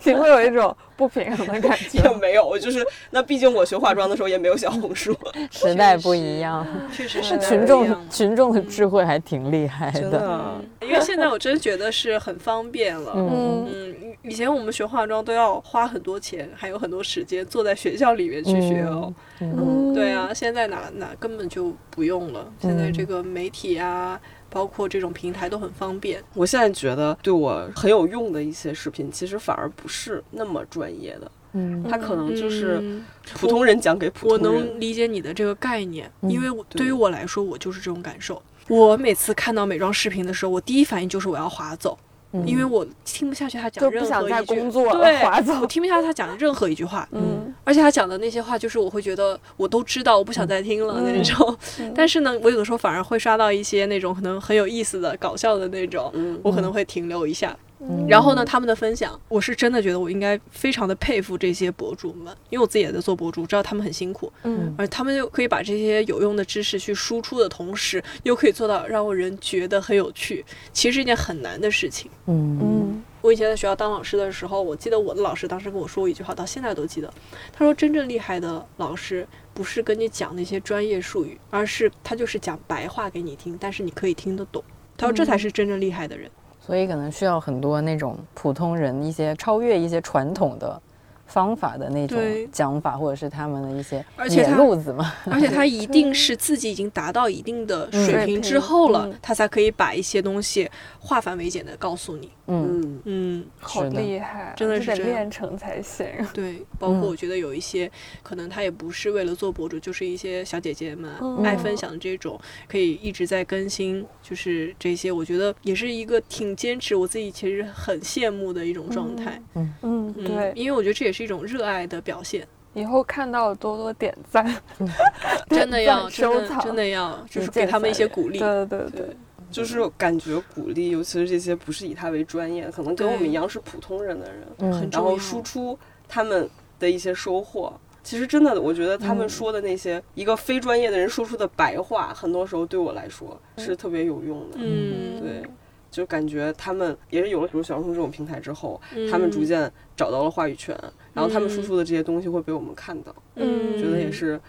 B: 你会有一种不平衡的感觉。
A: 也没有，我就是那毕竟我学化妆的时候也没有小红书，
C: 时代不一样，
D: 确实是
C: 群众群众的智慧还挺厉害
A: 真
C: 的。
A: 的。
D: 因为现在我真觉得是很方便了。
C: 嗯
D: 嗯，以前我们学化妆都要花很多钱，还有很多时间坐在学校里面去学哦。
C: 嗯
D: 对啊，现在哪哪根本就不用了。现在这个媒体啊，包括这种平台都很方便。
A: 我现在觉得对我很有用的一些视频，其实反而不是那么专业的，
C: 嗯
A: 他可能就是
D: 嗯
A: 普通人讲给普通人。
D: 我能理解你的这个概念，
C: 嗯
D: 因为
A: 对
D: 于我来说，我就是这种感受。我每次看到美妆视频的时候，我第一反应就是我要划走，
C: 嗯
D: 因为我听不下去他讲
B: 就
D: 任何
B: 不想再
D: 一句
B: 工作了
D: 对，我听不下去他讲任何一句话。
B: 嗯，
D: 而且他讲的那些话，就是我会觉得我都知道，我不想再听了那种。但是呢，我有的时候反而会刷到一些那种可能很有意思的、搞笑的那种，
A: 嗯
D: 我可能会停留一下。
C: 嗯
D: 然后呢，他们的分享，我是真的觉得我应该非常的佩服这些博主们，因为我自己也在做博主，知道他们很辛苦，
B: 嗯
D: 而他们又可以把这些有用的知识去输出的同时，又可以做到让我人觉得很有趣，其实是一件很难的事情。
C: 嗯
B: 嗯
D: 我以前在学校当老师的时候，我记得我的老师当时跟我说过一句话，到现在都记得。他说：“真正厉害的老师不是跟你讲那些专业术语，而是他就是讲白话给你听，但是你可以听得懂。”他说：“这才是真正厉害的人。
C: 所以可能需要很多那种普通人一些超越一些传统的方法的那种
D: 对。
C: 讲法，或者是他们的一些野
D: 而且他
C: 路子嘛。
D: 而且他 一定是自己已经达到一定的水平之后了，
B: 嗯
D: 他才可以把一些东西化繁为简的告诉你。
C: 嗯。
A: 嗯，
D: 嗯，
B: 好厉害，
D: 真的是
B: 练成才行。
D: 对，包括我觉得有一些、可能他也不是为了做博主，就是一些小姐姐们、
B: 嗯。
D: 爱分享的这种，可以一直在更新，就是这些，我觉得也是一个挺坚持，我自己其实很羡慕的一种状态。
B: 嗯，
D: 嗯，
B: 对，
D: 因为我觉得这也是一种热爱的表现，
B: 以后看到多多点赞，
D: 真的要
B: 收藏，
D: 真的要，就是给他们一些鼓励。
B: 对对对
D: 对，
A: 就是感觉鼓励，尤其是这些不是以他为专业，可能跟我们一样是普通人的人，然后输出他们的一些收获。其实真的，我觉得他们说的那些、一个非专业的人说出的白话，很多时候对我来说是特别有用的。
D: 嗯，
A: 对，就感觉他们也是有了比如小红书这种平台之后，
D: 嗯
A: 他们逐渐找到了话语权，然后他们输出的这些东西会被我们看到，
D: 嗯，
A: 觉得也是，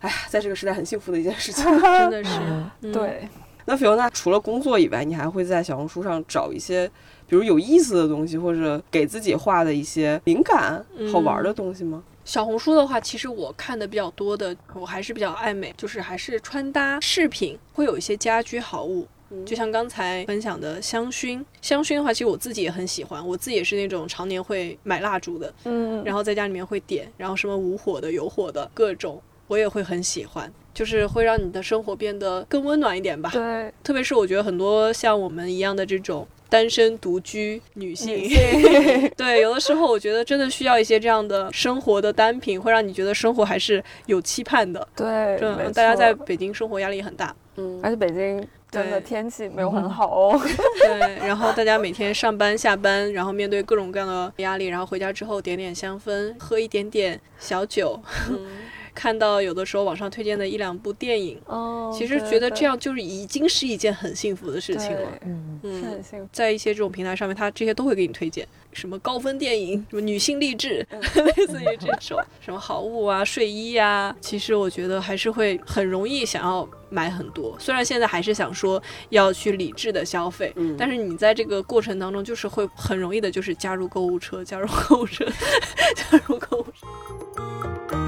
A: 哎呀，在这个时代很幸福的一件事情。
D: 真的是，嗯，
B: 对，
A: 那菲欧娜除了工作以外，你还会在小红书上找一些，比如有意思的东西，或者给自己画的一些灵感、好玩的东西吗？
D: 小红书的话，其实我看的比较多的，我还是比较爱美，就是还是穿搭饰品，会有一些家居好物。就像刚才分享的香薰，香薰的话，其实我自己也很喜欢，我自己也是那种常年会买蜡烛的，
B: 嗯，
D: 然后在家里面会点，然后什么无火的、有火的各种，我也会很喜欢，就是会让你的生活变得更温暖一点吧。
B: 对，
D: 特别是我觉得很多像我们一样的这种单身独居女性，
B: 女性
D: 对，有的时候我觉得真的需要一些这样的生活的单品，会让你觉得生活还是有期盼的。
B: 对，没
D: 真的，大家在北京生活压力很大，
A: 嗯
B: 而且北京真的
D: 对
B: 天气没有很好哦。
D: 对，然后大家每天上班下班，然后面对各种各样的压力，然后回家之后点点香氛，喝一点点小酒，看到有的时候网上推荐的一两部电影，
B: 哦，
D: 其实觉得这样就是已经是一件很幸福的事情了。
B: 对
C: 嗯
B: 是很
D: 嗯，
B: 幸福。
D: 在一些这种平台上面，它这些都会给你推荐，什么高分电影，什么女性励志，
B: 嗯
D: 类似于这种什么好物啊、睡衣啊，其实我觉得还是会很容易想要买很多。虽然现在还是想说要去理智的消费，
A: 嗯
D: 但是你在这个过程当中，就是会很容易的，就是加入购物车，加入购物车，加入购物车。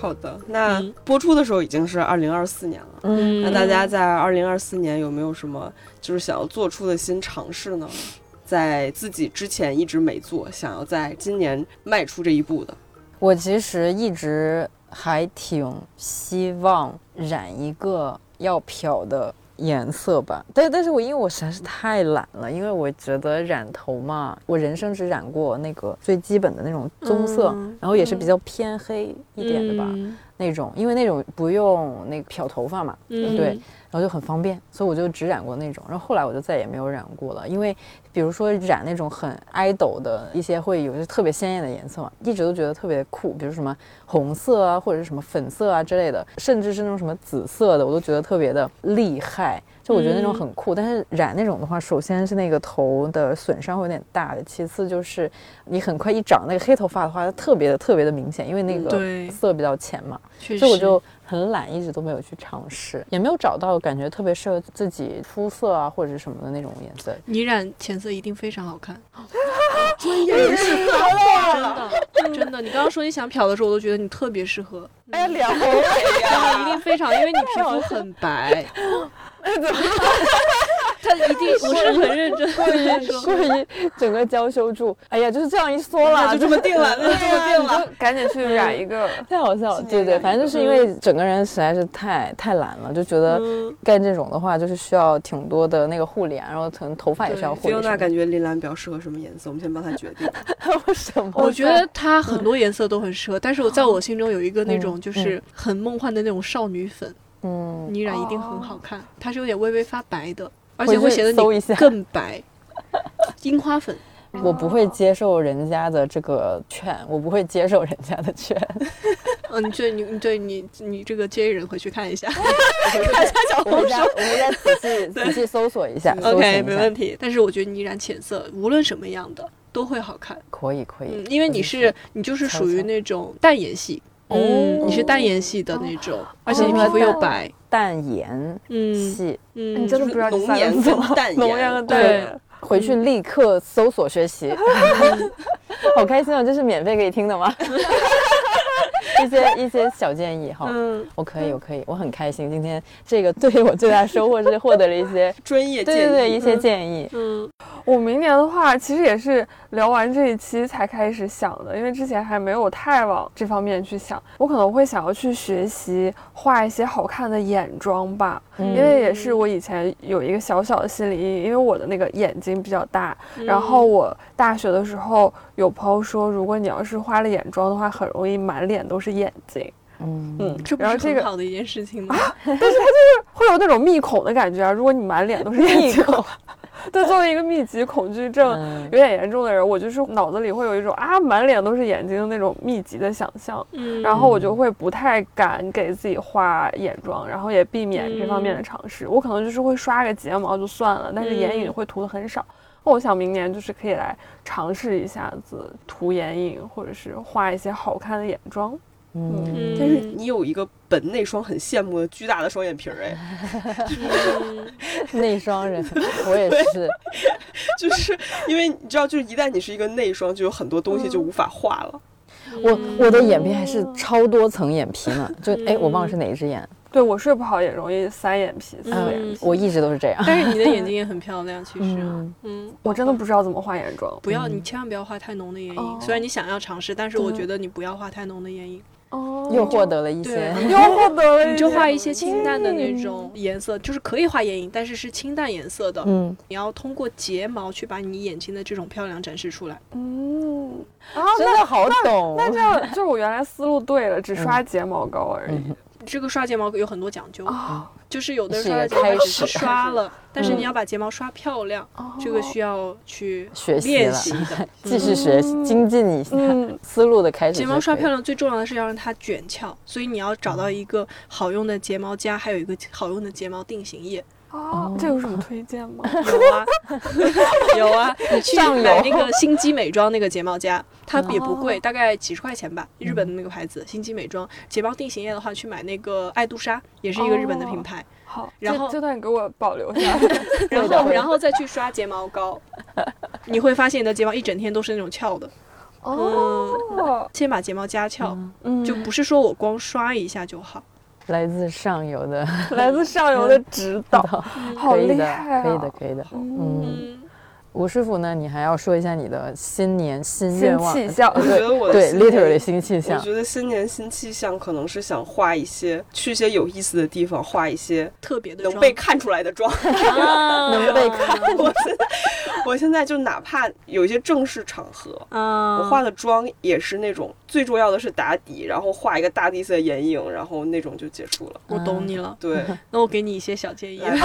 A: 好的，那播出的时候已经是二零二四年了。嗯，那大家在二零二四年有没有什么就是想要做出的新尝试呢？在自己之前一直没做，想要在今年迈出这一步的。
C: 我其实一直还挺希望染一个要漂的。颜色吧，但但是我因为我实在是太懒了，因为我觉得染头嘛，我人生只染过那个最基本的那种棕色，然后也是比较偏黑一点的吧，那种，因为那种不用那个漂头发嘛，对。然后就很方便，所以我就只染过那种，然后后来我就再也没有染过了。因为比如说染那种很爱豆的一些，会有些特别鲜艳的颜色嘛，一直都觉得特别酷，比如什么红色啊，或者是什么粉色啊之类的，甚至是那种什么紫色的，我都觉得特别的厉害。就我觉得那种很酷，但是染那种的话，首先是那个头的损伤会有点大的，其次就是你很快一长那个黑头发的话，它特别的特别的明显，因为那个色比较浅嘛，所以我就。很懒，一直都没有去尝试，也没有找到感觉特别适合自己肤色啊或者什么的那种颜色。
D: 你染浅色一定非常好看，
A: 专业人士说
D: 真的真的。你刚刚说你想漂的时候，我都觉得你特别适合。
B: 哎呀，脸红
D: 呀，一定非常，因为你皮肤很白。哎，怎么？他一定 不是很认真，
C: 故意故意整个娇羞住。哎呀，就是这样一缩了，
A: 就这么定了，那就这么定了，
B: 赶紧去染一个，
C: 太好笑了。对对，反正就是因为整个人实在是太太懒了，就觉得干这种的话就是需要挺多的那个护理，然后可能头发也需要护理。
A: 那感觉林兰比较适合什么颜色？我们先帮她决定。
C: 为什么？
D: 我觉得她 很多颜色都很适合，但是我在我心中有一个那种就是很梦幻的那种少女粉。嗯，你染一定很好看，它是有点微微发白的，而且会显得你更白。樱花粉，
C: 我不会接受人家的这个劝，我不会接受人家的劝。
D: 嗯，你对，你对你你这个接人回去看一下，看一下小红书，
C: 我们再仔细仔细搜索一下。
D: OK，没问题。但是我觉得你染浅色，无论什么样的都会好看。
C: 可以可以，
D: 因为你是你就是属于那种淡颜系。嗯，你是淡颜系的那种，而且你皮肤又白，
C: 淡颜系，
B: 嗯，你真的不知道
A: 浓颜跟淡颜，浓颜
B: 对，
C: 回去立刻搜索学习，好开心哦！这是免费可以听的吗？一些一些小建议哈，嗯，我可以，我可以，我很开心。今天这个对于我最大收获是获得了一些
A: 专业，
C: 对对对，一些建议。
B: 嗯，我明年的话，其实也是聊完这一期才开始想的，因为之前还没有太往这方面去想。我可能会想要去学习画一些好看的眼妆吧，因为也是我以前有一个小小的心理阴影，因为我的那个眼睛比较大，然后我大学的时候有朋友说，如果你要是画了眼妆的话，很容易满脸都是。眼睛，
C: 嗯嗯，
D: 这不是很好的一件事情吗？
B: 但是它就是会有那种密孔的感觉啊！如果你满脸都是眼睛，对，作为一个密集恐惧症有点严重的人，我就是脑子里会有一种啊，满脸都是眼睛的那种密集的想象，嗯，然后我就会不太敢给自己画眼妆，然后也避免这方面的尝试。我可能就是会刷个睫毛就算了，但是眼影会涂的很少。我想明年就是可以来尝试一下子涂眼影，或者是画一些好看的眼妆。
A: 嗯，但是你有一个本内双很羡慕的巨大的双眼皮儿哎，
C: 内双人 我也是，
A: 就是因为你知道，就是一旦你是一个内双，就有很多东西就无法画了。
C: 我我的眼皮还是超多层眼皮呢，就哎，我忘了是哪一只眼。
B: 对我睡不好也容易三眼皮，四眼皮，
C: 我一直都是这样。
D: 但是你的眼睛也很漂亮，其实，
B: 嗯，我真的不知道怎么画眼妆。
D: 不要，你千万不要画太浓的眼影。虽然你想要尝试，但是我觉得你不要画太浓的眼影。
C: 哦，又获得了一些，
B: 又获得了，
D: 你就画一些清淡的那种颜色，就是可以画眼影，但是是清淡颜色的。嗯，你要通过睫毛去把你眼睛的这种漂亮展示出来。
B: 嗯，
C: 啊，真的好懂。
B: 那这样就是我原来思路对了，只刷睫毛膏而已。
D: 这个刷睫毛有很多讲究啊，就是有的刷睫毛只是刷了，但是你要把睫毛刷漂亮，这个需要去
C: 学习
D: 练习的，
C: 继续学习精进一下思路的开始。
D: 睫毛刷漂亮最重要的是要让它卷翘，所以你要找到一个好用的睫毛夹，还有一个好用的睫毛定型液。
B: 哦，这有什么推荐吗？
D: 有啊，有啊，你去买那个 心机美妆那个睫毛夹，它也不贵，大概几十块钱吧。日本的那个牌子，心机美妆睫毛定型液的话，去买那个爱杜莎，也是一个日本的品牌。
B: 好，然后这段给我保留下。
D: 然后，然后再去刷睫毛膏，你会发现你的睫毛一整天都是那种翘的。
B: 哦，
D: 先把睫毛夹翘，嗯，就不是说我光刷一下就好。
C: 来自上游的，
B: 来自上游的指导，好厉害
C: 啊！可以的，可以的，嗯。吴师傅呢？你还要说一下你的新年新愿望。
B: 气象，
A: 我觉得我的
C: 对 literally 新气象。
A: 我觉得新年新气象可能是想画一些去一些有意思的地方，画一些
D: 特别的
A: 能被看出来的妆，
C: 能被看。
A: 我现在我现在就哪怕有一些正式场合，我化的妆也是那种最重要的是打底，然后画一个大地色眼影，然后那种就结束了。
D: 我懂你了。
A: 对，
D: 那我给你一些小建议，来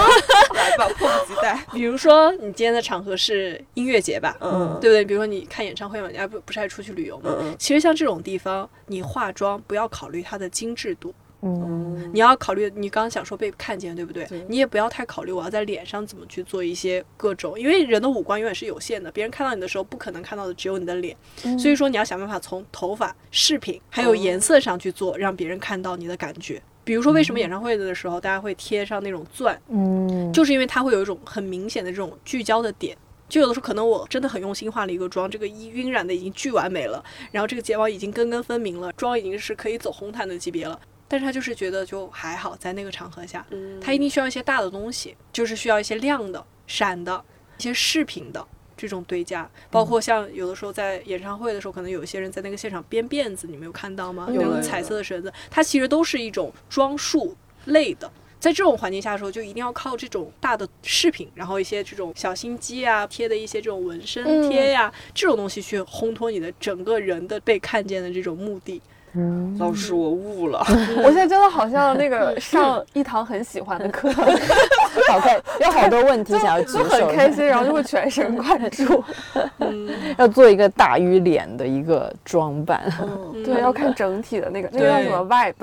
A: 吧，迫不及待。
D: 比如说，你今天的场合是。是音乐节吧，嗯，对不对？比如说你看演唱会嘛，你还不不是还出去旅游嘛？其实像这种地方，你化妆不要考虑它的精致度，嗯，你要考虑你刚刚想说被看见，对不对？你也不要太考虑我要在脸上怎么去做一些各种，因为人的五官永远是有限的，别人看到你的时候不可能看到的只有你的脸，所以说你要想办法从头发、饰品还有颜色上去做，让别人看到你的感觉。比如说，为什么演唱会的时候大家会贴上那种钻？嗯，就是因为它会有一种很明显的这种聚焦的点。就有的时候可能我真的很用心化了一个妆，这个一晕染的已经巨完美了，然后这个睫毛已经根根分明了，妆已经是可以走红毯的级别了。但是他就是觉得就还好，在那个场合下，他一定需要一些大的东西，就是需要一些亮的、闪的、一些饰品的这种堆加，包括像有的时候在演唱会的时候，可能有一些人在那个现场编辫子，你没有看到吗？有彩色的绳子，它其实都是一种装束类的。在这种环境下的时候，就一定要靠这种大的饰品，然后一些这种小心机啊，贴的一些这种纹身贴呀，这种东西去烘托你的整个人的被看见的这种目的。
A: 嗯，老师，我悟了。
B: 我现在真的好像那个 上一堂很喜欢的课，
C: 有好多问题想要举手，
B: 很开心，然后就会全神贯注。
C: 嗯，要做一个大于脸的一个装扮。
B: 对，要看整体的那个那个叫什么 vibe。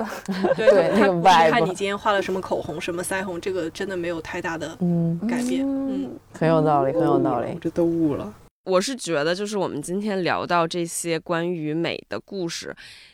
C: 对，那个 vibe。
D: 看你今天画了什么口红，什么腮红，这个真的没有太大的嗯改变。嗯，
C: 很有道理，很有道理。
A: 这都悟了。我是觉得，就是我们今天聊到这些关于美的故事，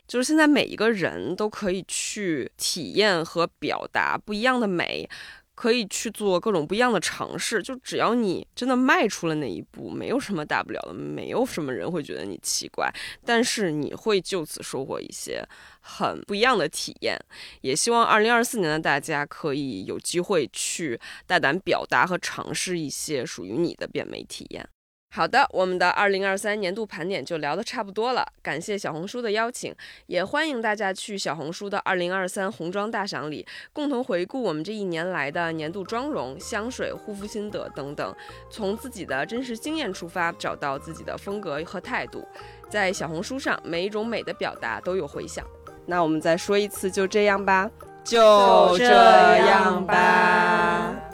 A: 就是现在每一个人都可以去体验和表达不一样的美，可以去做各种不一样的尝试。就只要你真的迈出了那一步，没有什么大不了的，没有什么人会觉得你奇怪，但是你会就此收获一些很不一样的体验。也希望二零二四年的大家可以有机会去大胆表达和尝试一些属于你的变美体验。好的，我们的二零二三年度盘点就聊得差不多了。感谢小红书的邀请，也欢迎大家去小红书的二零二三红妆大赏里，共同回顾我们这一年来的年度妆容、香水、护肤心得等等，从自己的真实经验出发，找到自己的风格和态度。在小红书上，每一种美的表达都有回响。那我们再说一次，就这样吧，就这样吧。